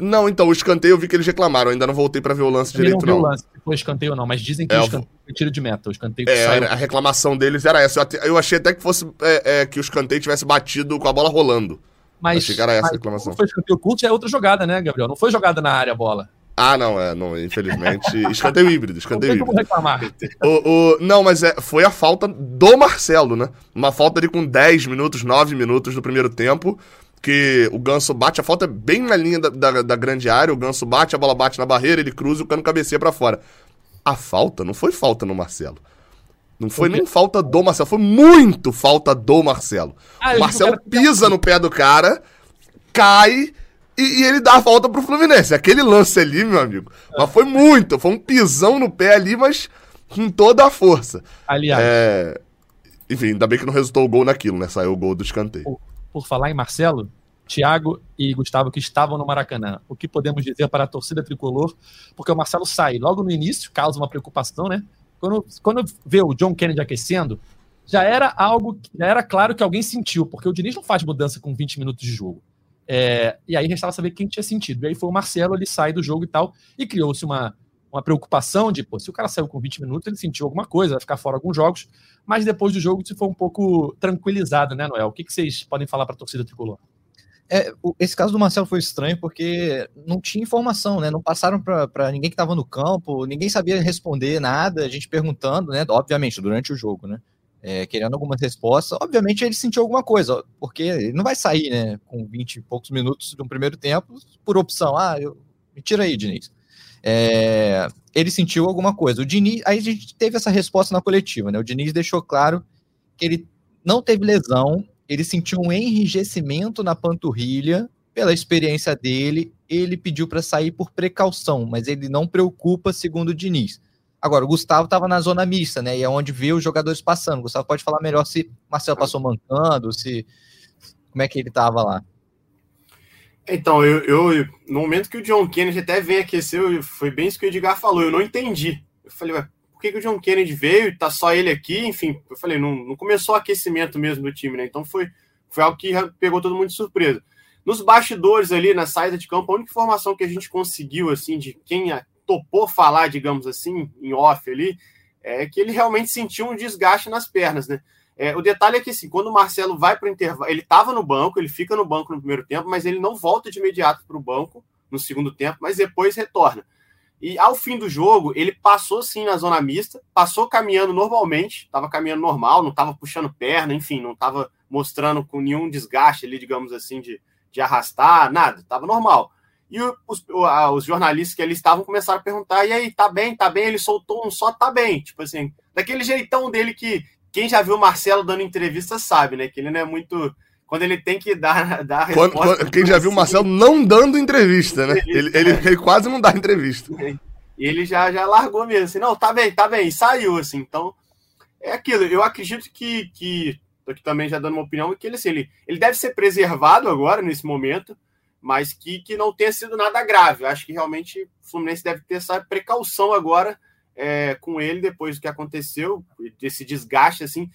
Não, então, o escanteio eu vi que eles reclamaram, ainda não voltei para ver o lance eu direito, não. não. o lance, foi escanteio não, mas dizem que é, o escanteio foi tiro de meta, o escanteio é, saiu... a reclamação deles era essa. Eu, achei até que fosse é, é, que o escanteio tivesse batido com a bola rolando. Mas, achei que era essa a reclamação. foi escanteio curto, é outra jogada, né, Gabriel? Não foi jogada na área a bola. Ah, não, é, não, infelizmente. escanteio híbrido, escanteio híbrido. Como reclamar. O, o, não, mas é, foi a falta do Marcelo, né? Uma falta ali com 10 minutos, 9 minutos do primeiro tempo. Que o Ganso bate, a falta é bem na linha da, da, da grande área. O Ganso bate, a bola bate na barreira, ele cruza e o cano cabeceia para fora. A falta não foi falta no Marcelo. Não foi nem falta do Marcelo, foi muito falta do Marcelo. Ah, o Marcelo pisa no pé do cara, cai e, e, ele dá a volta pro Fluminense. Aquele lance ali, meu amigo. Mas foi muito. Foi um pisão no pé ali, mas com toda a força. Aliás. É... Enfim, ainda bem que não resultou o gol naquilo, né? Saiu o gol do escanteio. Por, por falar em Marcelo, Tiago e Gustavo, que estavam no Maracanã. O que podemos dizer para a torcida tricolor? Porque o Marcelo sai logo no início, causa uma preocupação, né? Quando, quando vê o John Kennedy aquecendo, já era algo, já era claro que alguém sentiu, porque o Diniz não faz mudança com 20 minutos de jogo. É, e aí restava saber quem tinha sentido. E aí foi o Marcelo, ele sai do jogo e tal, e criou-se uma, uma preocupação de, pô, se o cara saiu com 20 minutos, ele sentiu alguma coisa, vai ficar fora alguns jogos, mas depois do jogo isso foi um pouco tranquilizado, né, Noel? O que, que vocês podem falar para a torcida tricolor? É, esse caso do Marcelo foi estranho porque não tinha informação, né? Não passaram para ninguém que estava no campo, ninguém sabia responder nada, a gente perguntando, né? Obviamente, durante o jogo, né? É, querendo algumas respostas. Obviamente ele sentiu alguma coisa, porque ele não vai sair, né? Com 20 e poucos minutos de um primeiro tempo, por opção. Ah, eu... me tira aí, Diniz. É, ele sentiu alguma coisa. O Diniz, aí a gente teve essa resposta na coletiva, né? O Diniz deixou claro que ele não teve lesão, ele sentiu um enrijecimento na panturrilha pela experiência dele. Ele pediu para sair por precaução, mas ele não preocupa, segundo o Diniz. Agora, o Gustavo estava na zona mista, né? E é onde vê os jogadores passando. O Gustavo pode falar melhor se Marcelo passou mancando, se como é que ele estava lá. Então, eu, eu, no momento que o John Kennedy até veio aquecer, foi bem isso que o Edgar falou, eu não entendi. Eu falei, ué, por que, que o John Kennedy veio e tá só ele aqui? Enfim, eu falei, não, não começou o aquecimento mesmo do time, né? Então foi, foi algo que pegou todo mundo de surpresa. Nos bastidores ali, na saída de campo, a única informação que a gente conseguiu, assim, de quem topou falar, digamos assim, em off ali, é que ele realmente sentiu um desgaste nas pernas, né? É, o detalhe é que, assim, quando o Marcelo vai para o intervalo, ele estava no banco, ele fica no banco no primeiro tempo, mas ele não volta de imediato para o banco no segundo tempo, mas depois retorna. E ao fim do jogo, ele passou sim na zona mista, passou caminhando normalmente, estava caminhando normal, não estava puxando perna, enfim, não estava mostrando com nenhum desgaste ali, digamos assim, de, de arrastar, nada, estava normal. E os, os, jornalistas que ali estavam começaram a perguntar: e aí, tá bem, tá bem? Ele soltou um só, tá bem. Tipo assim, daquele jeitão dele que, quem já viu o Marcelo dando entrevista sabe, né? Que ele não é muito. Quando ele tem que dar, dar a quando, quando, Quem já viu o Marcelo não dando entrevista, né? Ele, ele, ele, quase não dá entrevista. E ele já, já largou mesmo, assim, não, tá bem, tá bem, e saiu, assim. Então, é aquilo. Eu acredito que. que tô aqui também já dando uma opinião, que ele, assim, ele, ele deve ser preservado agora, nesse momento, mas que, que não tenha sido nada grave. Eu acho que realmente o Fluminense deve ter essa precaução agora é, com ele depois do que aconteceu, desse desgaste, assim.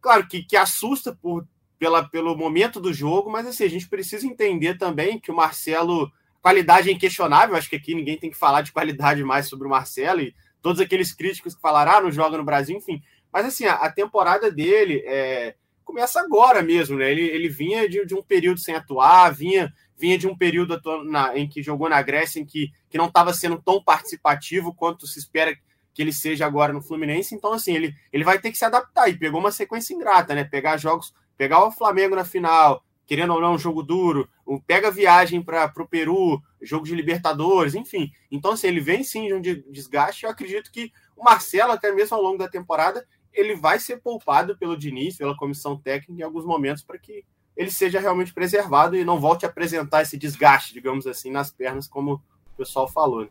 Claro que, que assusta por, pela, pelo momento do jogo, mas assim, a gente precisa entender também que o Marcelo, qualidade é inquestionável, acho que aqui ninguém tem que falar de qualidade mais sobre o Marcelo e todos aqueles críticos que falaram, ah, não joga no Brasil, enfim. Mas assim, a, a temporada dele é, começa agora mesmo, né? Ele, ele vinha de, de um período sem atuar, vinha vinha de um período na, em que jogou na Grécia, em que, que não estava sendo tão participativo quanto se espera que ele seja agora no Fluminense. Então, assim, ele, ele vai ter que se adaptar. E pegou uma sequência ingrata, né? Pegar jogos, pegar o Flamengo na final, querendo ou não, um jogo duro, pega viagem para o Peru, jogo de Libertadores, enfim. Então, assim, ele vem sim de um desgaste. Eu acredito que o Marcelo, até mesmo ao longo da temporada, ele vai ser poupado pelo Diniz, pela comissão técnica em alguns momentos para que ele seja realmente preservado e não volte a apresentar esse desgaste, digamos assim, nas pernas, como o pessoal falou.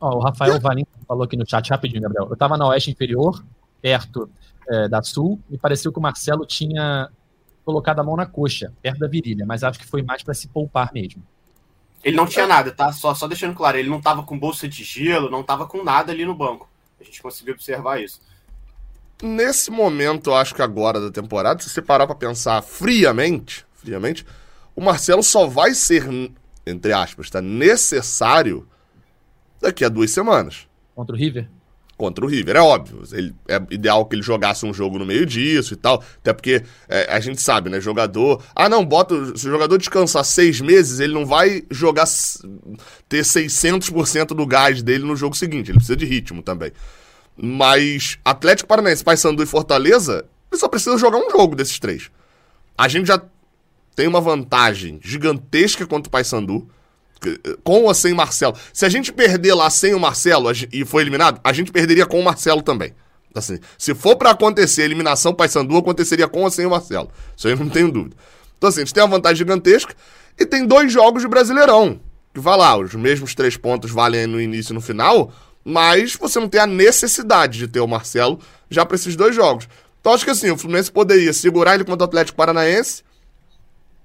Ó, o Rafael Valim falou aqui no chat rapidinho, Gabriel. Eu estava na Oeste Inferior, perto é, da Sul, e pareceu que o Marcelo tinha colocado a mão na coxa, perto da virilha, mas acho que foi mais para se poupar mesmo. Ele não tinha nada, tá? Só, só deixando claro, ele não estava com bolsa de gelo, não estava com nada ali no banco. A gente conseguiu observar isso. Nesse momento, acho que agora da temporada, se você parar para pensar friamente, friamente, o Marcelo só vai ser, entre aspas, tá, necessário daqui a duas semanas. Contra o River? Contra o River, é óbvio. Ele, é ideal que ele jogasse um jogo no meio disso e tal. Até porque é, a gente sabe, né? Jogador. Ah, não, bota. Se o jogador descansar seis meses, ele não vai jogar. ter 600% do gás dele no jogo seguinte. Ele precisa de ritmo também. Mas Atlético Paranaense, Paysandu e Fortaleza, ele só precisa jogar um jogo desses três. A gente já tem uma vantagem gigantesca contra o Paysandu com ou sem Marcelo. Se a gente perder lá sem o Marcelo e foi eliminado, a gente perderia com o Marcelo também. Assim, se for para acontecer eliminação Paysandu, aconteceria com ou sem o Marcelo. Isso aí eu não tenho dúvida. Então assim, a gente tem uma vantagem gigantesca e tem dois jogos de Brasileirão. Que vai lá, os mesmos três pontos valem no início e no final, mas você não tem a necessidade de ter o Marcelo já para esses dois jogos. Então acho que assim, o Fluminense poderia segurar ele contra o Atlético Paranaense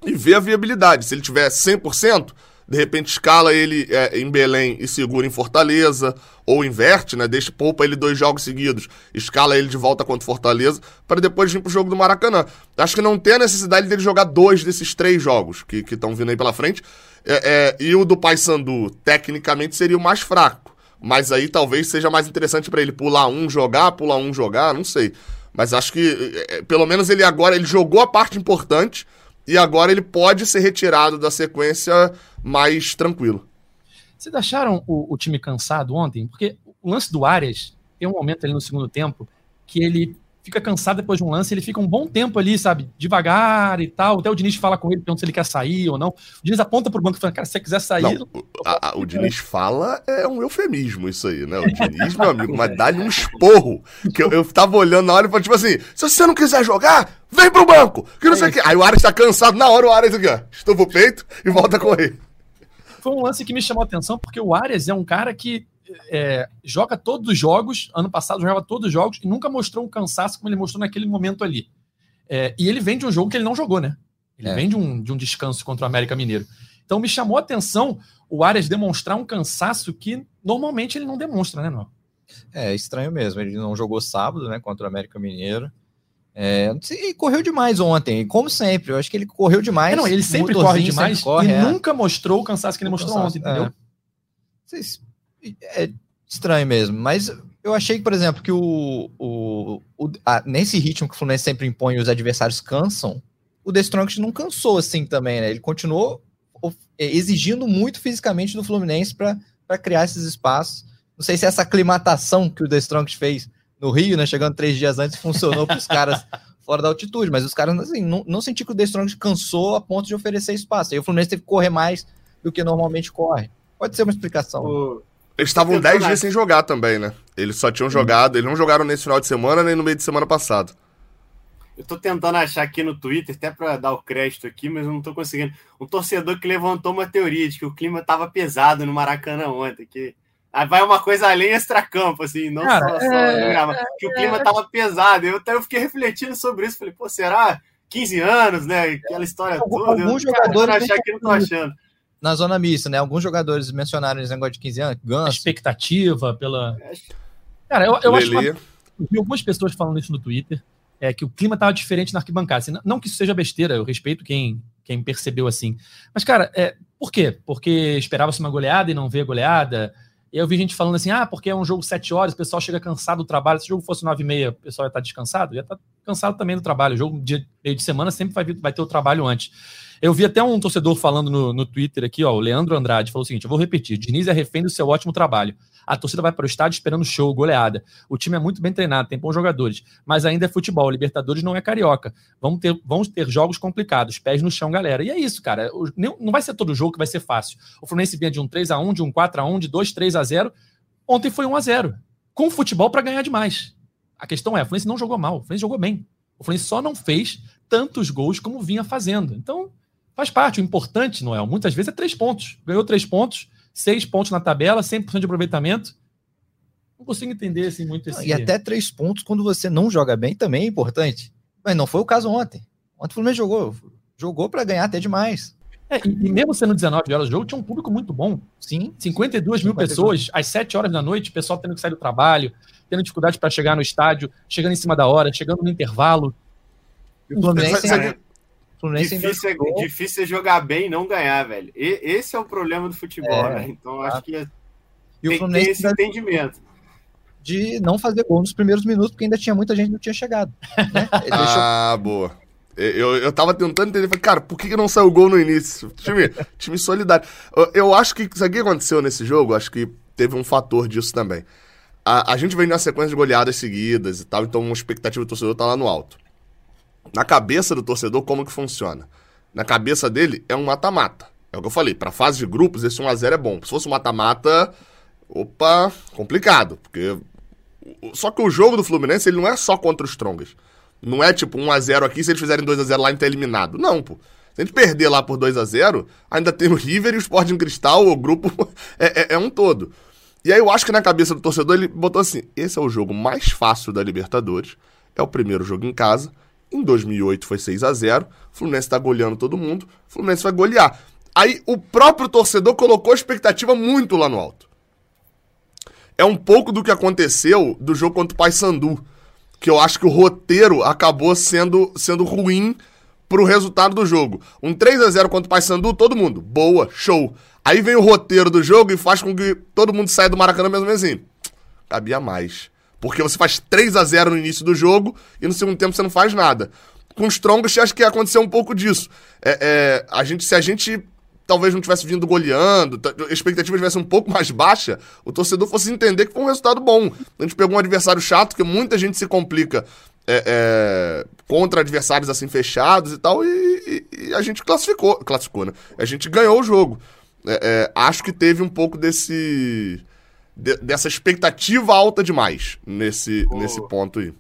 e ver a viabilidade. Se ele tiver 100%, de repente escala ele é, em Belém e segura em Fortaleza, ou inverte, né? Deixa, poupa ele dois jogos seguidos, escala ele de volta contra Fortaleza, para depois vir pro jogo do Maracanã. Acho que não tem a necessidade dele jogar dois desses três jogos que estão vindo aí pela frente. É, é, e o do Paysandu, tecnicamente, seria o mais fraco. Mas aí talvez seja mais interessante para ele pular um, jogar, pular um, jogar, não sei. Mas acho que, é, pelo menos ele agora, ele jogou a parte importante e agora ele pode ser retirado da sequência mais tranquilo. Vocês acharam o, o time cansado ontem? Porque o lance do Arias tem um momento ali no segundo tempo que ele fica cansado depois de um lance, ele fica um bom tempo ali, sabe, devagar e tal. Até o Diniz fala com ele, pergunta se ele quer sair ou não. O Diniz aponta pro banco e fala, cara, se você quiser sair. Não, o, a, a, o Diniz fala é um eufemismo isso aí, né? O Diniz, meu amigo, mas dá-lhe um esporro. Que eu, eu tava olhando na hora e falei, tipo assim, se você não quiser jogar, vem pro banco. Que não sei o que. Aí o Ares tá cansado, na hora o Ares aqui, ó, estufa o peito e volta a correr. Foi um lance que me chamou a atenção, porque o Arias é um cara que é, joga todos os jogos. Ano passado jogava todos os jogos e nunca mostrou um cansaço como ele mostrou naquele momento ali. É, e ele vem de um jogo que ele não jogou, né? Ele é. vem de um, de um descanso contra o América Mineiro. Então me chamou a atenção o Arias demonstrar um cansaço que normalmente ele não demonstra, né, Noel? É estranho mesmo. Ele não jogou sábado, né, contra o América Mineiro. É, e correu demais ontem, como sempre. Eu acho que ele correu demais. É, não, ele sempre corre demais sempre corre, e é. nunca mostrou o cansaço que ele mostrou cansaço, ontem, entendeu? Vocês é estranho mesmo. Mas eu achei que, por exemplo, que o, o, o a, nesse ritmo que o Fluminense sempre impõe e os adversários cansam, o The Strongest não cansou assim também, né? Ele continuou é, exigindo muito fisicamente do Fluminense para criar esses espaços. Não sei se essa aclimatação que o The Strongest fez no Rio, né, chegando três dias antes, funcionou para os caras fora da altitude, mas os caras assim, não, não senti que o The Strongest cansou a ponto de oferecer espaço. Aí o Fluminense teve que correr mais do que normalmente corre. Pode ser uma explicação. O, eles estavam 10 dias sem jogar também, né? Eles só tinham jogado, eles não jogaram nesse final de semana nem no meio de semana passado. Eu tô tentando achar aqui no Twitter, até para dar o crédito aqui, mas eu não tô conseguindo. Um torcedor que levantou uma teoria de que o clima tava pesado no Maracanã ontem, que vai uma coisa além extra-campo, assim, não Cara, só, só é, é, que o clima é, tava pesado. Eu até eu fiquei refletindo sobre isso, falei, pô, será 15 anos, né? Aquela história toda. Alguns jogadores achar que não tô achando na zona mista, né? Alguns jogadores mencionaram esse negócio de 15 anos, Ganso. expectativa pela. Cara, eu, eu acho que eu vi algumas pessoas falando isso no Twitter, é que o clima estava diferente na arquibancada. Assim, não que isso seja besteira, eu respeito quem, quem percebeu assim. Mas, cara, é, por quê? Porque esperava-se uma goleada e não veio a goleada. E eu vi gente falando assim, ah, porque é um jogo 7 horas, o pessoal chega cansado do trabalho. Se o jogo fosse 9 e meia, o pessoal ia estar descansado? Ia estar cansado também do trabalho. O jogo de meio de semana sempre vai, vai ter o trabalho antes. Eu vi até um torcedor falando no, no Twitter aqui, ó, o Leandro Andrade, falou o seguinte: eu vou repetir, Diniz é refém do seu ótimo trabalho. A torcida vai para o estádio esperando show, goleada. O time é muito bem treinado, tem bons jogadores, mas ainda é futebol. Libertadores não é carioca. Vamos ter, vamos ter jogos complicados, pés no chão, galera. E é isso, cara. Não vai ser todo jogo que vai ser fácil. O Fluminense vinha de um 3 a 1 de um 4 a 1 de 2 3 a 0 Ontem foi 1 a 0 Com futebol para ganhar demais. A questão é, o Fluminense não jogou mal, o Fluminense jogou bem. O Fluminense só não fez tantos gols como vinha fazendo. Então, Faz parte. O importante, Noel, muitas vezes é três pontos. Ganhou três pontos, seis pontos na tabela, 100% de aproveitamento. Não consigo entender assim, muito esse... E até três pontos quando você não joga bem também é importante. Mas não foi o caso ontem. Ontem o Fluminense jogou. Jogou para ganhar até demais. É, e, e, mesmo sendo 19 horas de jogo, tinha um público muito bom. Sim. 52 mil 52. pessoas, às 7 horas da noite, pessoal tendo que sair do trabalho, tendo dificuldade para chegar no estádio, chegando em cima da hora, chegando no intervalo. E o Fluminense, Fluminense difícil, é, difícil é jogar bem e não ganhar, velho. E, esse é o problema do futebol, é, né? Então acho que é, e o Fluminense esse entendimento. De não fazer gol nos primeiros minutos, porque ainda tinha muita gente que não tinha chegado. Né? ah, deixou... boa. Eu, eu tava tentando entender, falei, cara, por que, que não saiu gol no início? Time, time solidário. Eu, eu acho que, sabe o que aconteceu nesse jogo? Acho que teve um fator disso também. A, a gente vem na sequência de goleadas seguidas e tal, então uma expectativa do torcedor tá lá no alto. Na cabeça do torcedor, como que funciona? Na cabeça dele, é um mata-mata. É o que eu falei, para fase de grupos, esse 1x0 é bom. Se fosse um mata-mata, opa, complicado. Porque. Só que o jogo do Fluminense, ele não é só contra os Strongers. Não é tipo 1x0 aqui, se eles fizerem 2x0 lá, a gente tá eliminado. Não, pô. Se a gente perder lá por 2x0, ainda tem o River e o Sporting Cristal, o grupo é, é, é um todo. E aí eu acho que na cabeça do torcedor ele botou assim: esse é o jogo mais fácil da Libertadores, é o primeiro jogo em casa Em 2008 foi 6 a 0 o Fluminense tá goleando todo mundo, Fluminense vai golear. Aí o próprio torcedor colocou a expectativa muito lá no alto. É um pouco do que aconteceu do jogo contra o Paysandu, que eu acho que o roteiro acabou sendo, sendo ruim pro resultado do jogo. Um 3 a 0 contra o Paysandu, todo mundo, boa, show. Aí vem o roteiro do jogo e faz com que todo mundo saia do Maracanã mesmo assim. Cabia mais. Porque você faz 3 a 0 no início do jogo e no segundo tempo você não faz nada. Com os Strongest, acho que aconteceu um pouco disso. É, é, a gente, se a gente talvez não tivesse vindo goleando, a expectativa tivesse um pouco mais baixa, o torcedor fosse entender que foi um resultado bom. A gente pegou um adversário chato, que muita gente se complica é, é, contra adversários assim fechados e tal, e, e, e, a gente classificou, classificou, né? A gente ganhou o jogo. É, é acho que teve um pouco desse de, dessa expectativa alta demais nesse, ô, nesse ponto aí.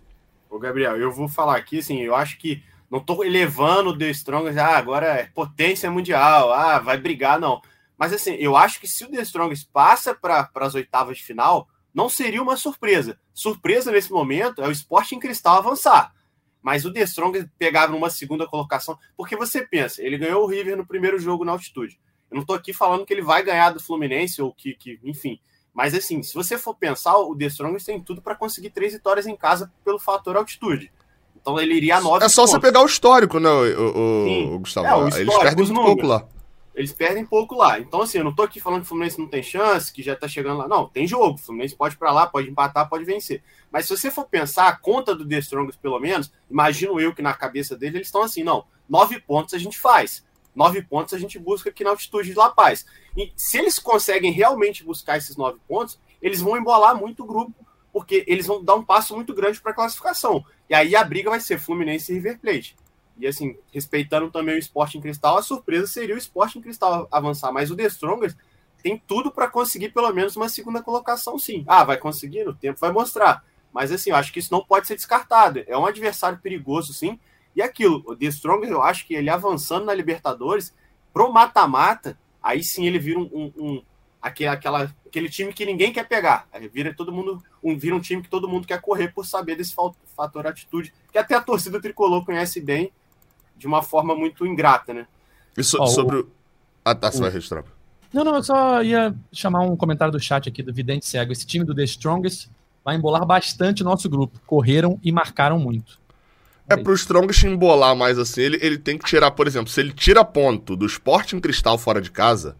Ô, Gabriel, eu vou falar aqui, assim, eu acho que não estou elevando o The Strongest, ah, agora é potência mundial, ah, vai brigar, não. Mas assim, eu acho que se o The Strongest passa para as oitavas de final, não seria uma surpresa. Surpresa nesse momento é o esporte em cristal avançar. Mas o The Strongest pegava numa segunda colocação, porque você pensa, ele ganhou o River no primeiro jogo na altitude. Eu não estou aqui falando que ele vai ganhar do Fluminense ou que, que enfim. Mas assim, se você for pensar, o The Strongest tem tudo para conseguir três vitórias em casa pelo fator altitude. Então ele iria a 9 É só pontos. você pegar o histórico, né, o, o, o Gustavo? É, o Eles perdem muito pouco lá. Eles perdem pouco lá. Então, assim, eu não tô aqui falando que o Fluminense não tem chance, que já tá chegando lá. Não, tem jogo. O Fluminense pode ir pra lá, pode empatar, pode vencer. Mas se você for pensar, a conta do The Strongest, pelo menos, imagino eu que na cabeça dele eles estão assim, não, nove pontos a gente faz. Nove pontos a gente busca aqui na altitude de La Paz. E se eles conseguem realmente buscar esses nove pontos, eles vão embolar muito o grupo porque eles vão dar um passo muito grande para a classificação. E aí a briga vai ser Fluminense e River Plate. E assim, respeitando também o esporte em cristal, a surpresa seria o esporte em cristal avançar. Mas o The Strongest tem tudo para conseguir pelo menos uma segunda colocação, sim. Ah, vai conseguir? O tempo vai mostrar. Mas assim, eu acho que isso não pode ser descartado. É um adversário perigoso, sim. E aquilo, o The Strongest, eu acho que ele avançando na Libertadores, pro mata-mata, aí sim ele vira um, um, um aquele, aquela, aquele time que ninguém quer pegar. Aí vira todo mundo, um, vira um time que todo mundo quer correr por saber desse fator atitude, que até a torcida tricolor conhece bem de uma forma muito ingrata, né? Isso oh, sobre o. Ah, tá, você vai registrar. Não, não, eu só ia chamar um comentário do chat aqui do Vidente Cego. Esse time do The Strongest vai embolar bastante o nosso grupo. Correram e marcaram muito. É pro Strongest embolar mais assim, ele, ele tem que tirar, por exemplo, se ele tira ponto do Sporting Cristal fora de casa,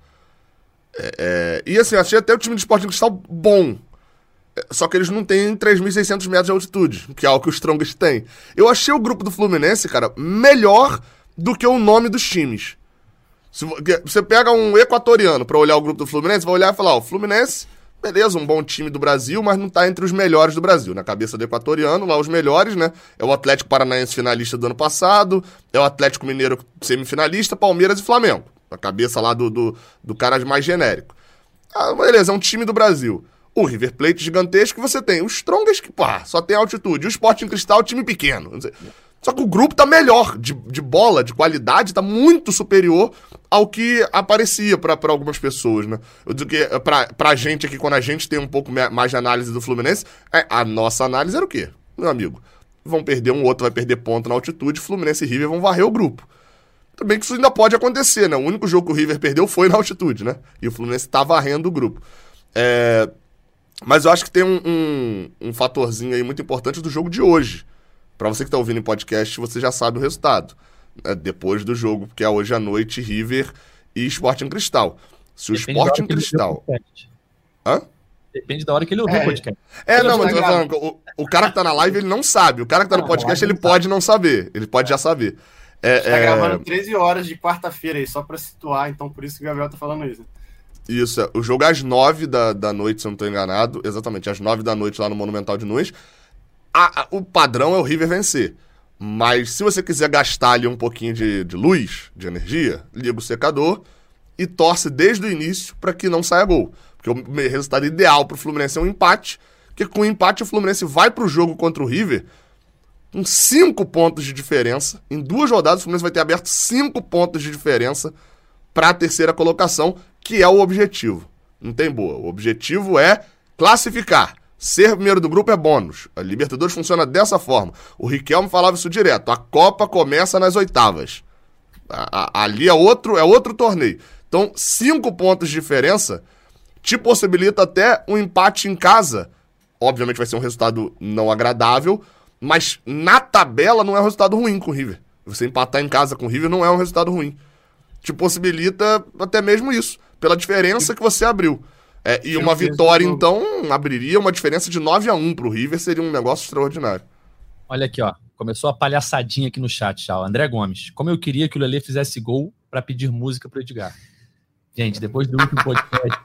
é, é, e assim, achei até o time de Sporting Cristal bom. É, só que eles não têm 3.600 metros de altitude, que é algo que o Strongest tem. Eu achei o grupo do Fluminense, cara, melhor do que o nome dos times. Se você pega um equatoriano para olhar o grupo do Fluminense, vai olhar e falar: ó, o Fluminense, beleza, um bom time do Brasil, mas não tá entre os melhores do Brasil. Na cabeça do equatoriano, lá os melhores, né? É o Atlético Paranaense finalista do ano passado, é o Atlético Mineiro semifinalista, Palmeiras e Flamengo. A cabeça lá do, do, do cara mais genérico. Ah, beleza, é um time do Brasil. O River Plate gigantesco você tem. Os Strongest que, pá, só tem altitude. O Sporting Cristal, time pequeno. Só que o grupo tá melhor de, de bola, de qualidade, tá muito superior ao que aparecia para algumas pessoas, né? Eu digo que pra, pra gente aqui, quando a gente tem um pouco mais de análise do Fluminense, é, a nossa análise era o quê? Meu amigo, vão perder um outro, vai perder ponto na altitude, Fluminense e River vão varrer o grupo. Tudo bem que isso ainda pode acontecer, né? O único jogo que o River perdeu foi na altitude, né? E o Fluminense tá varrendo o grupo. É... Mas eu acho que tem um, um, um, fatorzinho aí muito importante do jogo de hoje. Para você que tá ouvindo em podcast, você já sabe o resultado. Né? Depois do jogo, que é hoje à noite, River e Sporting Cristal. Se o Depende Sporting Cristal. Hã? Depende da hora que ele ouviu é. o podcast. É, não, mas eu tô falando, o, o cara que tá na live, ele não sabe. O cara que tá no podcast, ele pode não saber. Ele pode já saber. É, tá é... gravando 13 horas de quarta-feira aí, só pra situar, então por isso que o Gabriel tá falando isso. Isso, é. o jogo é às 9 da, da noite, se eu não tô enganado. Exatamente, às 9 da noite lá no Monumental de Nunes. A, a, o padrão é o River vencer. Mas se você quiser gastar ali um pouquinho de, de luz, de energia, liga o secador e torce desde o início para que não saia gol. Porque o resultado ideal pro Fluminense é um empate, porque com o empate o Fluminense vai pro jogo contra o River com cinco pontos de diferença. Em duas rodadas, o Fluminense vai ter aberto cinco pontos de diferença para a terceira colocação, que é o objetivo. Não tem boa. O objetivo é classificar. Ser primeiro do grupo é bônus. A Libertadores funciona dessa forma. O Riquelme falava isso direto. A Copa começa nas oitavas. A, a, ali é outro, é outro torneio. Então, cinco pontos de diferença te possibilita até um empate em casa. Obviamente vai ser um resultado não agradável, mas na tabela não é um resultado ruim com o River. Você empatar em casa com o River não é um resultado ruim. Te possibilita até mesmo isso, pela diferença que você abriu. É, e uma vitória, então, abriria uma diferença de 9 a 1 pro River, seria um negócio extraordinário. Olha aqui, ó. Começou a palhaçadinha aqui no chat, já. André Gomes. Como eu queria que o Lelê fizesse gol para pedir música pro Edgar. Gente, depois do último podcast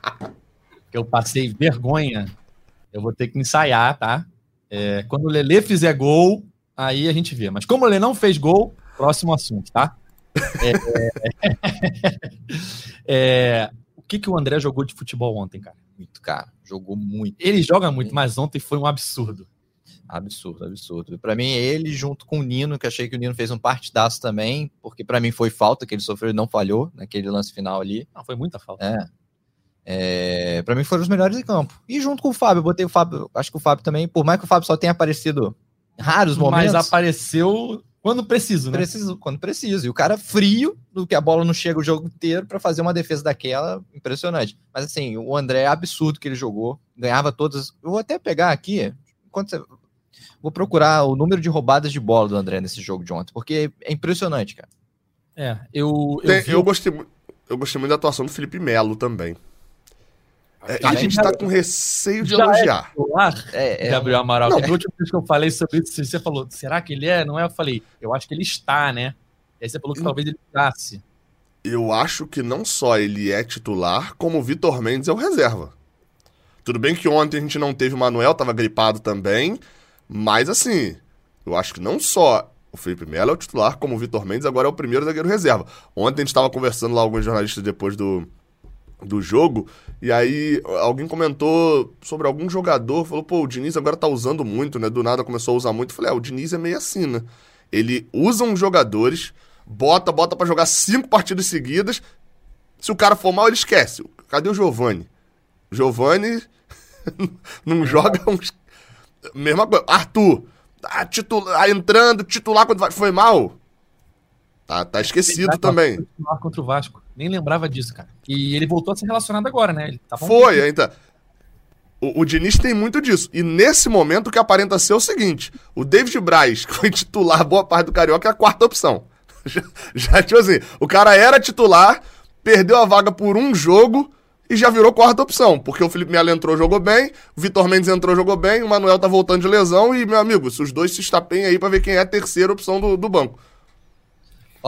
que eu passei vergonha, eu vou ter que ensaiar, tá? É, quando o Lelê fizer gol, aí a gente vê. Mas como o Lelê não fez gol, próximo assunto, tá? É, é, o que, que o André jogou de futebol ontem, cara? Muito, cara. Jogou muito. Ele joga muito, mas ontem foi um absurdo. Absurdo, absurdo. Para mim, ele junto com o Nino, que achei que o Nino fez um partidaço também, porque para mim foi falta que ele sofreu e não falhou naquele lance final ali. Não, foi muita falta. É. é para mim foram os melhores em campo. E junto com o Fábio, eu botei o Fábio, acho que o Fábio também, por mais que o Fábio só tenha aparecido em raros momentos. Mas apareceu quando preciso, né? Preciso, quando preciso. E o cara frio, do que a bola não chega o jogo inteiro para fazer uma defesa daquela, impressionante. Mas assim, o André é absurdo que ele jogou, ganhava todas. Eu vou até pegar aqui, enquanto você... Vou procurar o número de roubadas de bola do André nesse jogo de ontem, porque é impressionante, cara. É, eu. Eu, Tem, vi... eu, gostei, eu gostei muito da atuação do Felipe Melo também. É, a gente tá com receio de elogiar. É, é, Gabriel Amaral. Não, a última vez que eu falei sobre isso, você falou, será que ele é? Não é? Eu falei, eu acho que ele está, né? E aí você falou que eu... talvez ele ficasse. Eu acho que não só ele é titular, como o Vitor Mendes é o reserva. Tudo bem que ontem a gente não teve o Manuel, tava gripado também, mas assim, eu acho que não só o Felipe Melo é o titular, como o Vitor Mendes agora é o primeiro zagueiro reserva. Ontem a gente tava conversando lá, alguns jornalistas depois do, do jogo, e aí alguém comentou sobre algum jogador, falou, pô, o Diniz agora tá usando muito, né? Do nada começou a usar muito. Eu falei, é, o Diniz é meio assim, né? Ele usa uns jogadores, bota, bota para jogar cinco partidas seguidas. Se o cara for mal, ele esquece. Cadê o Giovani? Giovani não joga uns. Mesma coisa. Arthur, tá titular, entrando, titular quando foi mal. Tá, tá esquecido também. Contra o Vasco. Nem lembrava disso, cara. E ele voltou a ser relacionado agora, né? Ele tá Foi, ainda. Então. O, o Diniz tem muito disso. E nesse momento o que aparenta ser o seguinte: o David Braz, que foi titular boa parte do Carioca, é a quarta opção. Já, já tipo assim, o cara era titular, perdeu a vaga por um jogo e já virou quarta opção. Porque o Felipe Melo entrou, jogou bem, o Vitor Mendes entrou, jogou bem, o Manuel tá voltando de lesão e, meu amigo, se os dois se estapem aí pra ver quem é a terceira opção do, do banco.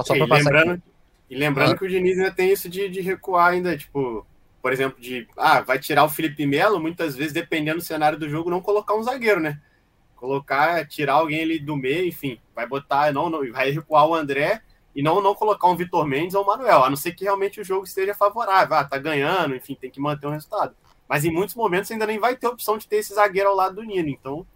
Só e, lembrando, aqui. E lembrando ah. que o Diniz ainda tem isso de, de recuar ainda, tipo, por exemplo, de ah, vai tirar o Felipe Melo, muitas vezes, dependendo do cenário do jogo, não colocar um zagueiro, né? Colocar, tirar alguém ali do meio, enfim, vai botar, não, não vai recuar o André e não, não colocar um Vitor Mendes ou o Manuel, a não ser que realmente o jogo esteja favorável, ah, tá ganhando, enfim, tem que manter o um resultado. Mas em muitos momentos ainda nem vai ter opção de ter esse zagueiro ao lado do Nino, então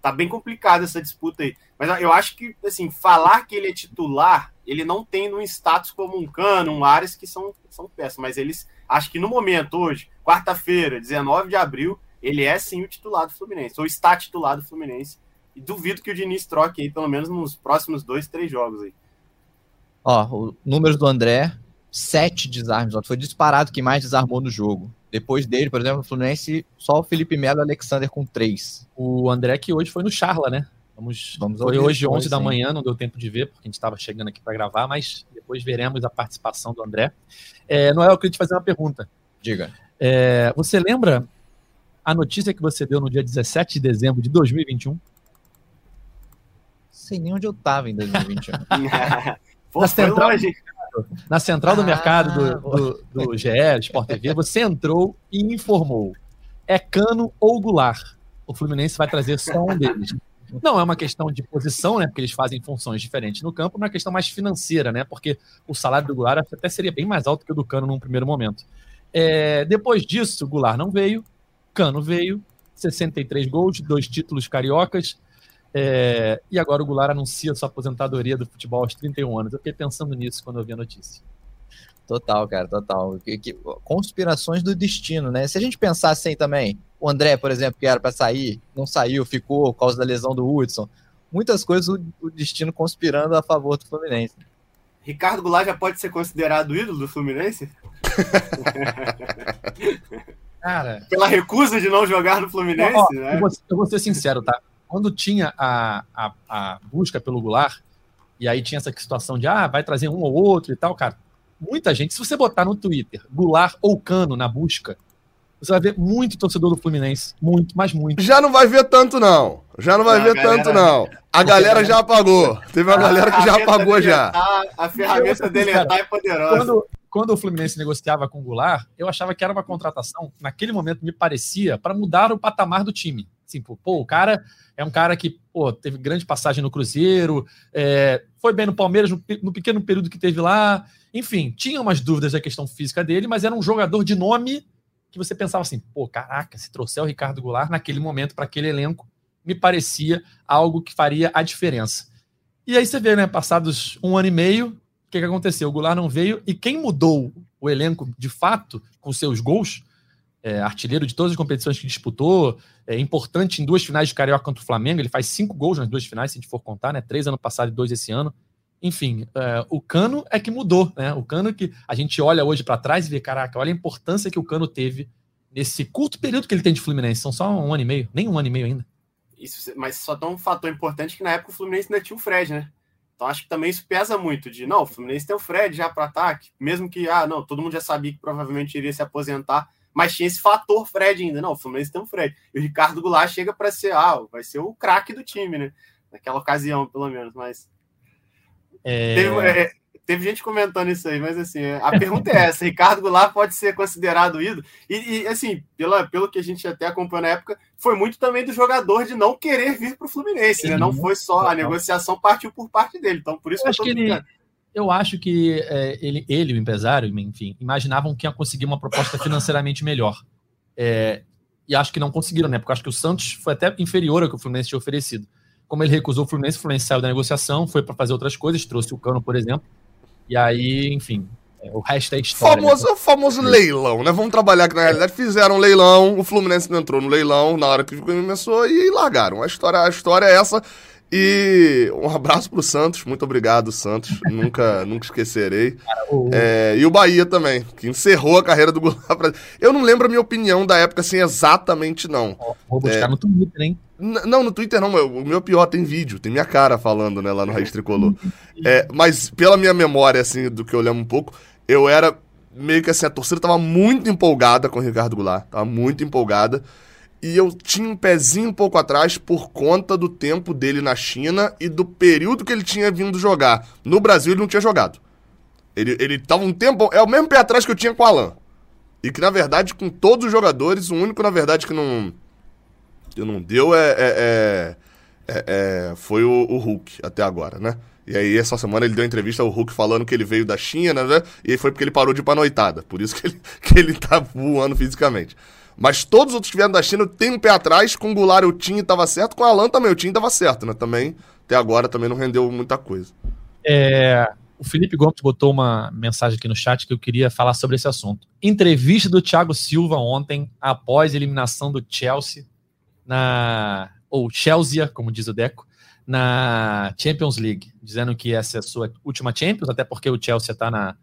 tá bem complicada essa disputa aí. Mas eu acho que, assim, falar que ele é titular ele não tem um status como um Cano, um Ares, que são, são peças, mas eles, acho que no momento, hoje, quarta-feira, 19 de abril, ele é sim o titular do Fluminense, ou está titular do Fluminense, e duvido que o Diniz troque aí, pelo menos nos próximos dois, três jogos aí. Ó, o números do André, sete desarmes, ó, foi disparado que mais desarmou no jogo. Depois dele, por exemplo, o Fluminense, só o Felipe Melo e o Alexander com três. O André que hoje foi no Charla, né? Vamos, Vamos foi hoje, 11 da manhã, não deu tempo de ver, porque a gente estava chegando aqui para gravar, mas depois veremos a participação do André. É, Noel, eu queria te fazer uma pergunta. Diga. É, você lembra a notícia que você deu no dia 17 de dezembro de 2021? Sei nem onde eu estava em 2021. na, central, na central do ah, mercado do, do, do GE, Sport TV, você entrou e informou: é Cano ou Goulart? O Fluminense vai trazer só um deles. Não é uma questão de posição, né? Porque eles fazem funções diferentes no campo, é uma questão mais financeira, né? Porque o salário do Goulart até seria bem mais alto que o do Cano num primeiro momento. É, depois disso, o Goulart não veio, Cano veio, 63 gols, dois títulos cariocas. É, e agora o Goulart anuncia sua aposentadoria do futebol aos 31 anos. Eu fiquei pensando nisso quando eu vi a notícia. Total, cara, total. Conspirações do destino, né? Se a gente pensar assim também, o André, por exemplo, que era para sair, não saiu, ficou por causa da lesão do Hudson. Muitas coisas o, o destino conspirando a favor do Fluminense. Ricardo Goulart já pode ser considerado ídolo do Fluminense? Cara. Pela recusa de não jogar no Fluminense, ó, né? eu, vou, eu vou ser sincero, tá? Quando tinha a, a, a busca pelo Goulart, e aí tinha essa situação de, ah, vai trazer um ou outro e tal, cara. Muita gente, se você botar no Twitter Goulart ou Cano na busca, você vai ver muito torcedor do Fluminense. Muito, mas muito. Já não vai ver tanto, não. Já não vai Não, ver galera- tanto, não. A galera já apagou. Teve uma galera que já apagou já. tá- a ferramenta dele é poderosa. Quando, quando o Fluminense negociava com o Goulart, eu achava que era uma contratação, naquele momento me parecia, para mudar o patamar do time. Assim, pô, pô, o cara é um cara que pô, teve grande passagem no Cruzeiro, é, foi bem no Palmeiras no, no pequeno período que teve lá. Enfim, tinha umas dúvidas da questão física dele, mas era um jogador de nome que você pensava assim, pô, caraca, se trouxer o Ricardo Goulart naquele momento para aquele elenco, me parecia algo que faria a diferença. E aí você vê, né, passados um ano e meio, o que, que aconteceu? O Goulart não veio e quem mudou o elenco de fato com seus gols, é, artilheiro de todas as competições que disputou, é importante em duas finais de Carioca contra o Flamengo, ele faz cinco gols nas duas finais, se a gente for contar, né? Três ano passado e dois esse ano. Enfim, é, o Cano é que mudou, né? O Cano que a gente olha hoje para trás e vê, caraca, olha a importância que o Cano teve nesse curto período que ele tem de Fluminense. São só um ano e meio, nem um ano e meio ainda. Isso, mas só tem um fator importante que na época o Fluminense ainda tinha o Fred, né? Então acho que também isso pesa muito de, não, o Fluminense tem o Fred já para ataque, mesmo que, ah, não, todo mundo já sabia que provavelmente iria se aposentar, mas tinha esse fator Fred ainda. Não, o Fluminense tem o Fred. E o Ricardo Goulart chega para ser, ah, vai ser o craque do time, né? Naquela ocasião, pelo menos, mas É, Teve, é, teve gente comentando isso aí, mas assim, a pergunta é essa: Ricardo Goulart pode ser considerado ídolo? E, e, assim, pela, pelo que a gente até acompanhou na época, foi muito também do jogador de não querer vir para o Fluminense, né? Não foi só a negociação partiu por parte dele. Então, por isso Eu que eu acho tô que ele- eu acho que é, ele, ele, o empresário, enfim, imaginavam que ia conseguir uma proposta financeiramente melhor. É, e acho que não conseguiram, né? Porque eu acho que o Santos foi até inferior ao que o Fluminense tinha oferecido. Como ele recusou o Fluminense, o Fluminense saiu da negociação, foi para fazer outras coisas, trouxe o Cano, por exemplo. E aí, enfim, é, o resto é história. né? Famoso, famoso leilão, né? Vamos trabalhar que na realidade fizeram um leilão, o Fluminense não entrou no leilão na hora que começou e largaram. A história, a história é essa. E um abraço pro Santos, muito obrigado, Santos. nunca, nunca esquecerei. É, e o Bahia também, que encerrou a carreira do Goulart. Eu não lembro a minha opinião da época assim exatamente, não. Vou buscar no Twitter, hein? Não, no Twitter não, o meu pior tem vídeo, tem minha cara falando, né, lá no Raiz Tricolor. É, mas pela minha memória, assim, do que eu lembro um pouco, eu era meio que assim, a torcida tava muito empolgada com o Ricardo Goulart, tava muito empolgada. E eu tinha um pezinho um pouco atrás por conta do tempo dele na China e do período que ele tinha vindo jogar. No Brasil ele não tinha jogado. Ele, ele tava um tempo. É o mesmo pé atrás que eu tinha com o Alan. E que, na verdade, com todos os jogadores, o único, na verdade, que não. Que não deu é. é- é- é- é- foi o, o Hulk até agora, né? E aí, essa semana ele deu entrevista ao Hulk falando que ele veio da China, né? E foi porque ele parou de ir pra noitada. Por isso que ele, que ele tá voando fisicamente. Mas todos os outros que vieram da China, eu tenho um pé atrás. Com o Goulart eu tinha e tava certo. Com o Alan também eu tinha e tava certo, né? Também, até agora, também não rendeu muita coisa. É, o Felipe Gomes botou uma mensagem aqui no chat que eu queria falar sobre esse assunto. Entrevista do Thiago Silva ontem, após a eliminação do Chelsea na. ou Chelsea, como diz o Deco, na Champions League, dizendo que essa é a sua última Champions, até porque o Chelsea está na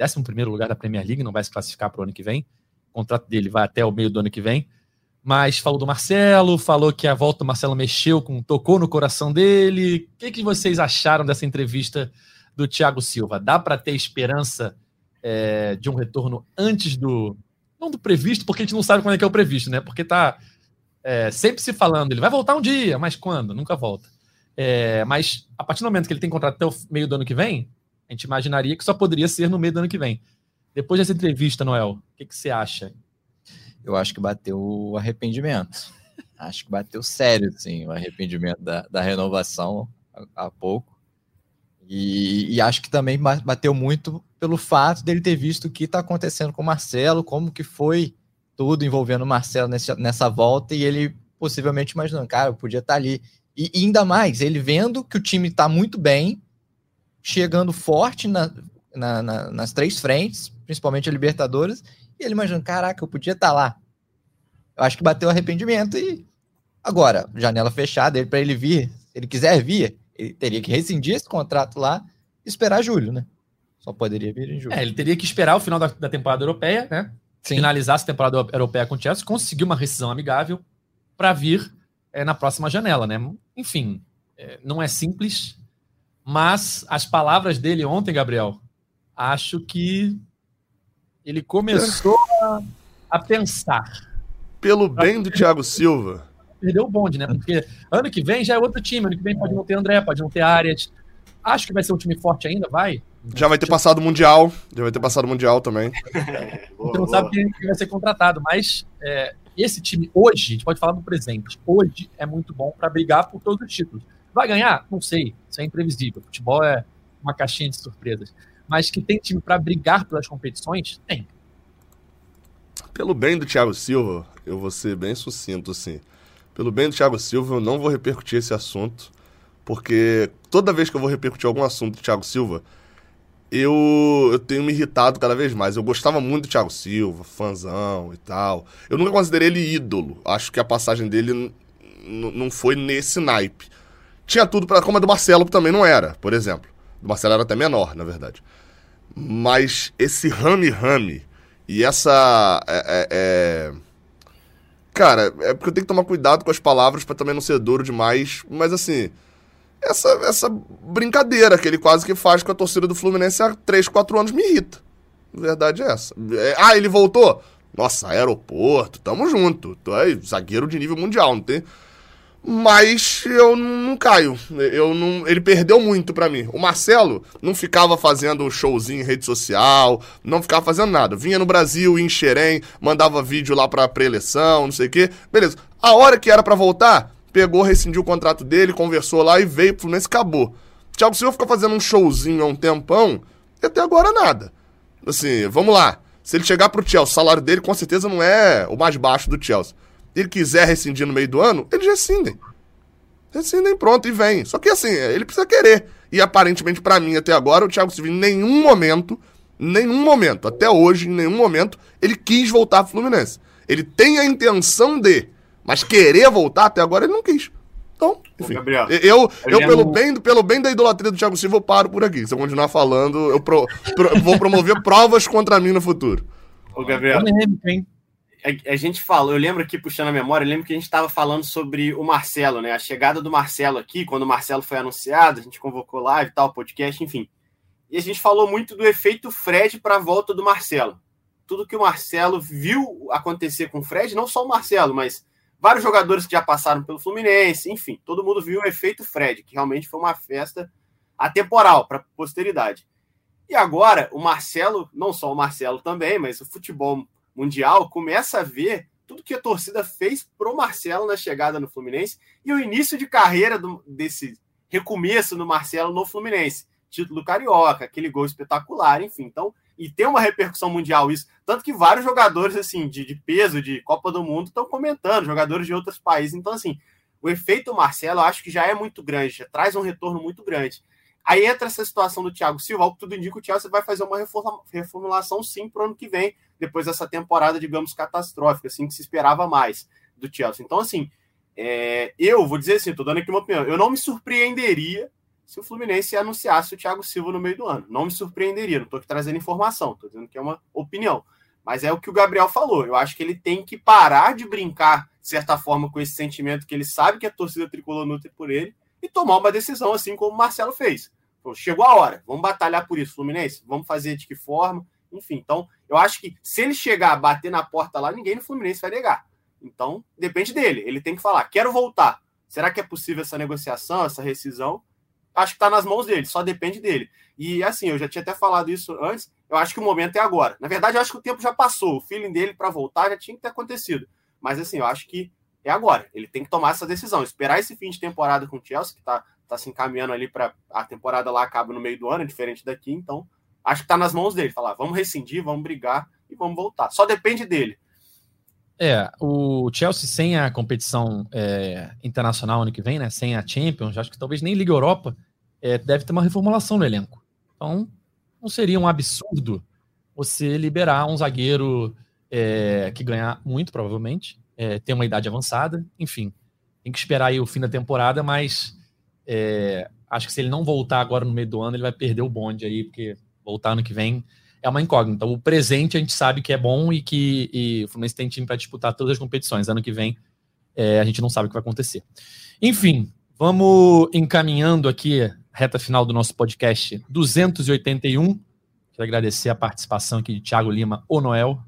11 lugar da Premier League, não vai se classificar para o ano que vem. Contrato dele vai até o meio do ano que vem. Mas falou do Marcelo, falou que a volta do Marcelo mexeu, com, tocou no coração dele. O que, que vocês acharam dessa entrevista do Thiago Silva? Dá para ter esperança é, de um retorno antes do. Não do previsto, porque a gente não sabe quando é que é o previsto, né? Porque tá é, sempre se falando, ele vai voltar um dia, mas quando? Nunca volta. É, mas a partir do momento que ele tem contrato até o meio do ano que vem, a gente imaginaria que só poderia ser no meio do ano que vem. Depois dessa entrevista, Noel, o que, que você acha? Eu acho que bateu o arrependimento. Acho que bateu sério, sim, o arrependimento da, da renovação há, pouco. E, e acho que também ba- bateu muito pelo fato dele ter visto o que está acontecendo com o Marcelo, como que foi tudo envolvendo o Marcelo nessa, nessa volta, e ele possivelmente imaginando, cara, eu podia estar ali. E, e ainda mais, ele vendo que o time está muito bem, chegando forte na, na- na- nas três frentes, principalmente a Libertadores, e ele imaginando, caraca, eu podia estar lá. Eu acho que bateu arrependimento e agora, janela fechada, ele para ele vir, se ele quiser vir, ele teria que rescindir esse contrato lá e esperar julho, né? Só poderia vir em julho. É, ele teria que esperar o final da, da temporada europeia, né? Sim. Finalizar essa temporada europeia com o Chelsea, conseguir uma rescisão amigável para vir é, na próxima janela, né? Enfim, é, não é simples, mas as palavras dele ontem, Gabriel, acho que ele começou a, a pensar. Pelo bem do Thiago Silva. Perdeu o bonde, né? Porque ano que vem já é outro time. Ano que vem pode não ter André, pode não ter Arias. Acho que vai ser um time forte ainda, vai. Já vai ter passado o Mundial. Já vai ter passado o Mundial também. Você não sabe quem vai ser contratado, mas é, esse time hoje, a gente pode falar no presente, hoje é muito bom para brigar por todos os títulos. Vai ganhar? Não sei. Isso é imprevisível. Futebol é uma caixinha de surpresas. Mas que tem time para brigar pelas competições? Tem. Pelo bem do Thiago Silva, eu vou ser bem sucinto, assim. Pelo bem do Thiago Silva, eu não vou repercutir esse assunto, porque toda vez que eu vou repercutir algum assunto do Thiago Silva, eu, eu tenho me irritado cada vez mais. Eu gostava muito do Thiago Silva, fãzão e tal. Eu nunca considerei ele ídolo. Acho que a passagem dele não foi nesse naipe. Tinha tudo para como a do Marcelo também não era, por exemplo. Do Marcelo era até menor, na verdade. Mas esse rame-rame e essa. É, é, é... Cara, é porque eu tenho que tomar cuidado com as palavras para também não ser duro demais. Mas assim, essa, essa brincadeira que ele quase que faz com a torcida do Fluminense há 3, 4 anos me irrita. Verdade é essa. É, ah, ele voltou? Nossa, aeroporto, tamo junto. Tu é zagueiro de nível mundial, não tem. Mas eu não caio. Eu não, ele perdeu muito para mim. O Marcelo não ficava fazendo showzinho em rede social, não ficava fazendo nada. Vinha no Brasil, em Xerém, mandava vídeo lá pra pré-eleição, não sei o quê. Beleza. A hora que era para voltar, pegou, rescindiu o contrato dele, conversou lá e veio pro Fluminense acabou. Thiago Silva ficou fazendo um showzinho há um tempão e até agora nada. Assim, vamos lá. Se ele chegar pro Chelsea, o salário dele com certeza não é o mais baixo do Chelsea. Ele quiser rescindir no meio do ano, eles rescindem. Rescindem pronto e vem. Só que assim, ele precisa querer. E aparentemente para mim até agora, o Thiago Silva em nenhum momento, nenhum momento, até hoje, em nenhum momento, ele quis voltar pro Fluminense. Ele tem a intenção de mas querer voltar até agora ele não quis. Então, enfim. Ô, Gabriel, eu, eu, pelo, bem, pelo bem da idolatria do Thiago Silva, eu paro por aqui. Se eu continuar falando, eu pro, pro, vou promover provas contra mim no futuro. Ô, Gabriel. A, a, gente falou, eu lembro aqui, puxando a memória, eu lembro que a gente estava falando sobre o Marcelo, né? A chegada do Marcelo aqui, quando o Marcelo foi anunciado, a gente convocou live tal, podcast, enfim. E a gente falou muito do efeito Fred para a volta do Marcelo. Tudo que o Marcelo viu acontecer com o Fred, não só o Marcelo, mas vários jogadores que já passaram pelo Fluminense, enfim, todo mundo viu o efeito Fred, que realmente foi uma festa atemporal para a posteridade. E agora, o Marcelo, não só o Marcelo também, mas o futebol mundial começa a ver tudo que a torcida fez pro Marcelo na chegada no Fluminense e o início de carreira do, desse recomeço no Marcelo no Fluminense. Título carioca, aquele gol espetacular, enfim. Então, e tem uma repercussão mundial isso. Tanto que vários jogadores assim de, de peso de Copa do Mundo estão comentando, jogadores de outros países. Então, assim, o efeito Marcelo eu acho que já é muito grande, já traz um retorno muito grande. Aí entra essa situação do Thiago Silva, que tudo indica, o Thiago vai fazer uma reformulação sim para o ano que vem, depois dessa temporada, digamos, catastrófica, assim, que se esperava mais do Chelsea. Então, assim, é, eu vou dizer assim, estou dando aqui uma opinião, eu não me surpreenderia se o Fluminense anunciasse o Thiago Silva no meio do ano. Não me surpreenderia, não estou aqui trazendo informação, estou dizendo que é uma opinião. Mas é o que o Gabriel falou. Eu acho que ele tem que parar de brincar, de certa forma, com esse sentimento que ele sabe que a torcida tricolor nutre por ele e tomar uma decisão, assim como o Marcelo fez. Chegou a hora, vamos batalhar por isso, Fluminense, vamos fazer de que forma, enfim. Então, eu acho que se ele chegar, bater na porta lá, ninguém no Fluminense vai negar. Então, depende dele. Ele tem que falar: quero voltar. Será que é possível essa negociação, essa rescisão? acho que está nas mãos dele, só depende dele. E assim, eu já tinha até falado isso antes, eu acho que o momento é agora. Na verdade, eu acho que o tempo já passou, o feeling dele para voltar já tinha que ter acontecido. Mas assim, eu acho que é agora. Ele tem que tomar essa decisão, esperar esse fim de temporada com o Chelsea, que está tá se encaminhando ali para a temporada lá acaba no meio do ano, diferente daqui, então acho que está nas mãos dele. Falar, vamos rescindir, vamos brigar e vamos voltar. Só depende dele. É, o Chelsea sem a competição é, internacional ano que vem, né? Sem a Champions, acho que talvez nem Liga Europa, é, deve ter uma reformulação no elenco. Então, não seria um absurdo você liberar um zagueiro é, que ganha muito, provavelmente, é, uma idade avançada, enfim. Tem que esperar aí o fim da temporada, mas é, acho que se ele não voltar agora no meio do ano, ele vai perder o bonde aí, porque voltar ano que vem é uma incógnita. O presente a gente sabe que é bom e que e o Fluminense tem time para disputar todas as competições. Ano que vem é, a gente não sabe o que vai acontecer. Enfim, vamos encaminhando aqui reta final do nosso podcast 281. Quero agradecer a participação aqui de Thiago Lima, o Noel.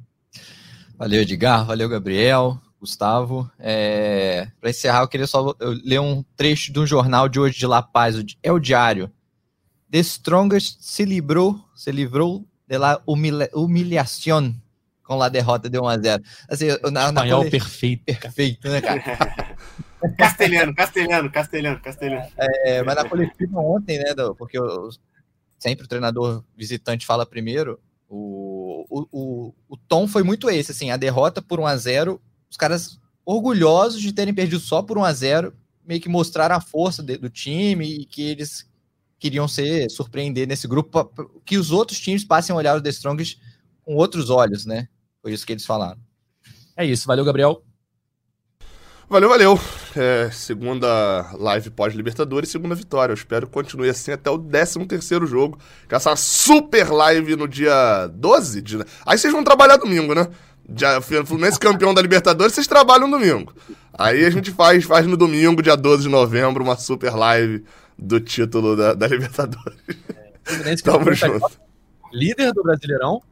Valeu, Edgar. Valeu, Gabriel. Gustavo. É... Para encerrar, eu queria só ler um trecho de um jornal de hoje de La Paz, é o Diário. The Strongest se livrou, se livrou de la humilhación com a derrota de 1 a 0. Assim, na, Espanhol na... perfeito. Perfeito, né, cara? castelhano, castelhano, castelhano, castelhano. É, mas na coletiva ontem, né, porque eu, sempre o treinador visitante fala primeiro, o, o, o, o tom foi muito esse, assim, a derrota por 1 a 0 os caras orgulhosos de terem perdido só por 1 a 0 meio que mostraram a força de, do time e que eles queriam ser surpreender nesse grupo, que os outros times passem a olhar o The Strongest com outros olhos, né? Foi isso que eles falaram. É isso, valeu, Gabriel. Valeu, valeu. É, segunda live pós-Libertadores, segunda vitória. Eu espero que continue assim até o 13 terceiro jogo. Com essa super live no dia 12 de... Aí vocês vão trabalhar domingo, né? Já, Fluminense campeão da Libertadores, vocês trabalham domingo. Aí a gente faz, faz no domingo, dia 12 de novembro, uma super live do título da, da Libertadores. É, Tamo junto. Líder do Brasileirão,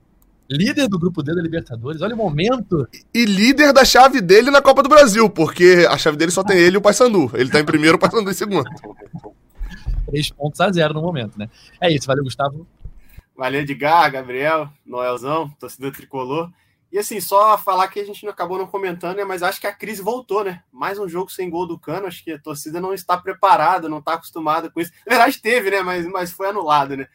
líder do grupo D da Libertadores. Olha o momento. E líder da chave dele na Copa do Brasil, porque a chave dele só tem ele e o Paysandu. Ele tá em primeiro, o Paysandu em segundo. Três pontos a zero no momento, né? É isso, valeu, Gustavo. Valeu, Edgar, Gabriel, Noelzão, torcedor tricolor. E assim, só falar que a gente acabou não comentando, né? Mas acho que a crise voltou, né? Mais um jogo sem gol do Cano. Acho que a torcida não está preparada, não está acostumada com isso. Na verdade, teve, né? Mas, mas foi anulado, né?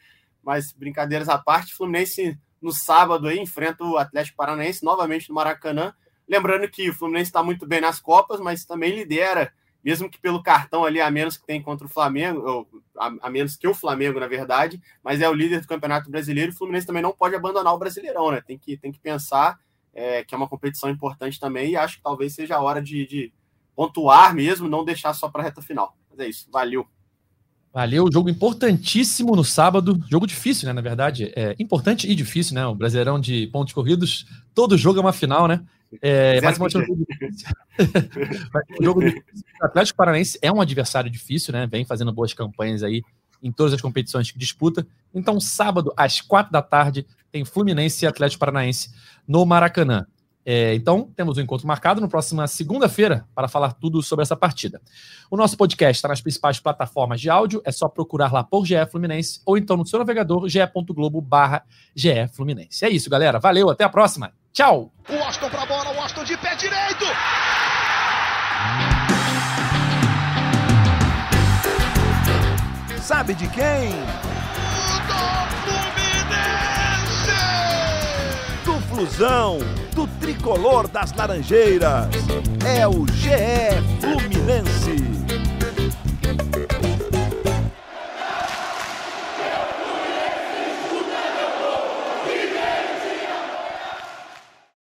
Mas brincadeiras à parte, Fluminense no sábado aí enfrenta o Atlético Paranaense novamente no Maracanã. Lembrando que o Fluminense está muito bem nas Copas, mas também lidera, mesmo que pelo cartão ali a menos que tem contra o Flamengo, ou a, a menos que o Flamengo, na verdade, mas é o líder do Campeonato Brasileiro. O Fluminense também não pode abandonar o Brasileirão, né? Tem que, tem que pensar é, que é uma competição importante também, e acho que talvez seja a hora de, de pontuar mesmo, não deixar só para a reta final. Mas é isso, valeu. Valeu, jogo importantíssimo no sábado, jogo difícil, né, na verdade, é importante e difícil, né, o Brasileirão de pontos corridos, todo jogo é uma final, né, é, mas um jogo difícil. o jogo difícil. O Atlético Paranaense é um adversário difícil, né, vem fazendo boas campanhas aí em todas as competições que disputa, então sábado às quatro da tarde tem Fluminense e Atlético Paranaense no Maracanã. É, então, temos um encontro marcado na próxima segunda-feira para falar tudo sobre essa partida. O nosso podcast está nas principais plataformas de áudio, é só procurar lá por GE Fluminense ou então no seu navegador ge.globo barra Fluminense. É isso, galera. Valeu, até a próxima. Tchau! O Austin pra bola, o Austin de pé direito! Sabe de quem? Flusão, do tricolor das Laranjeiras. É o GE Fluminense.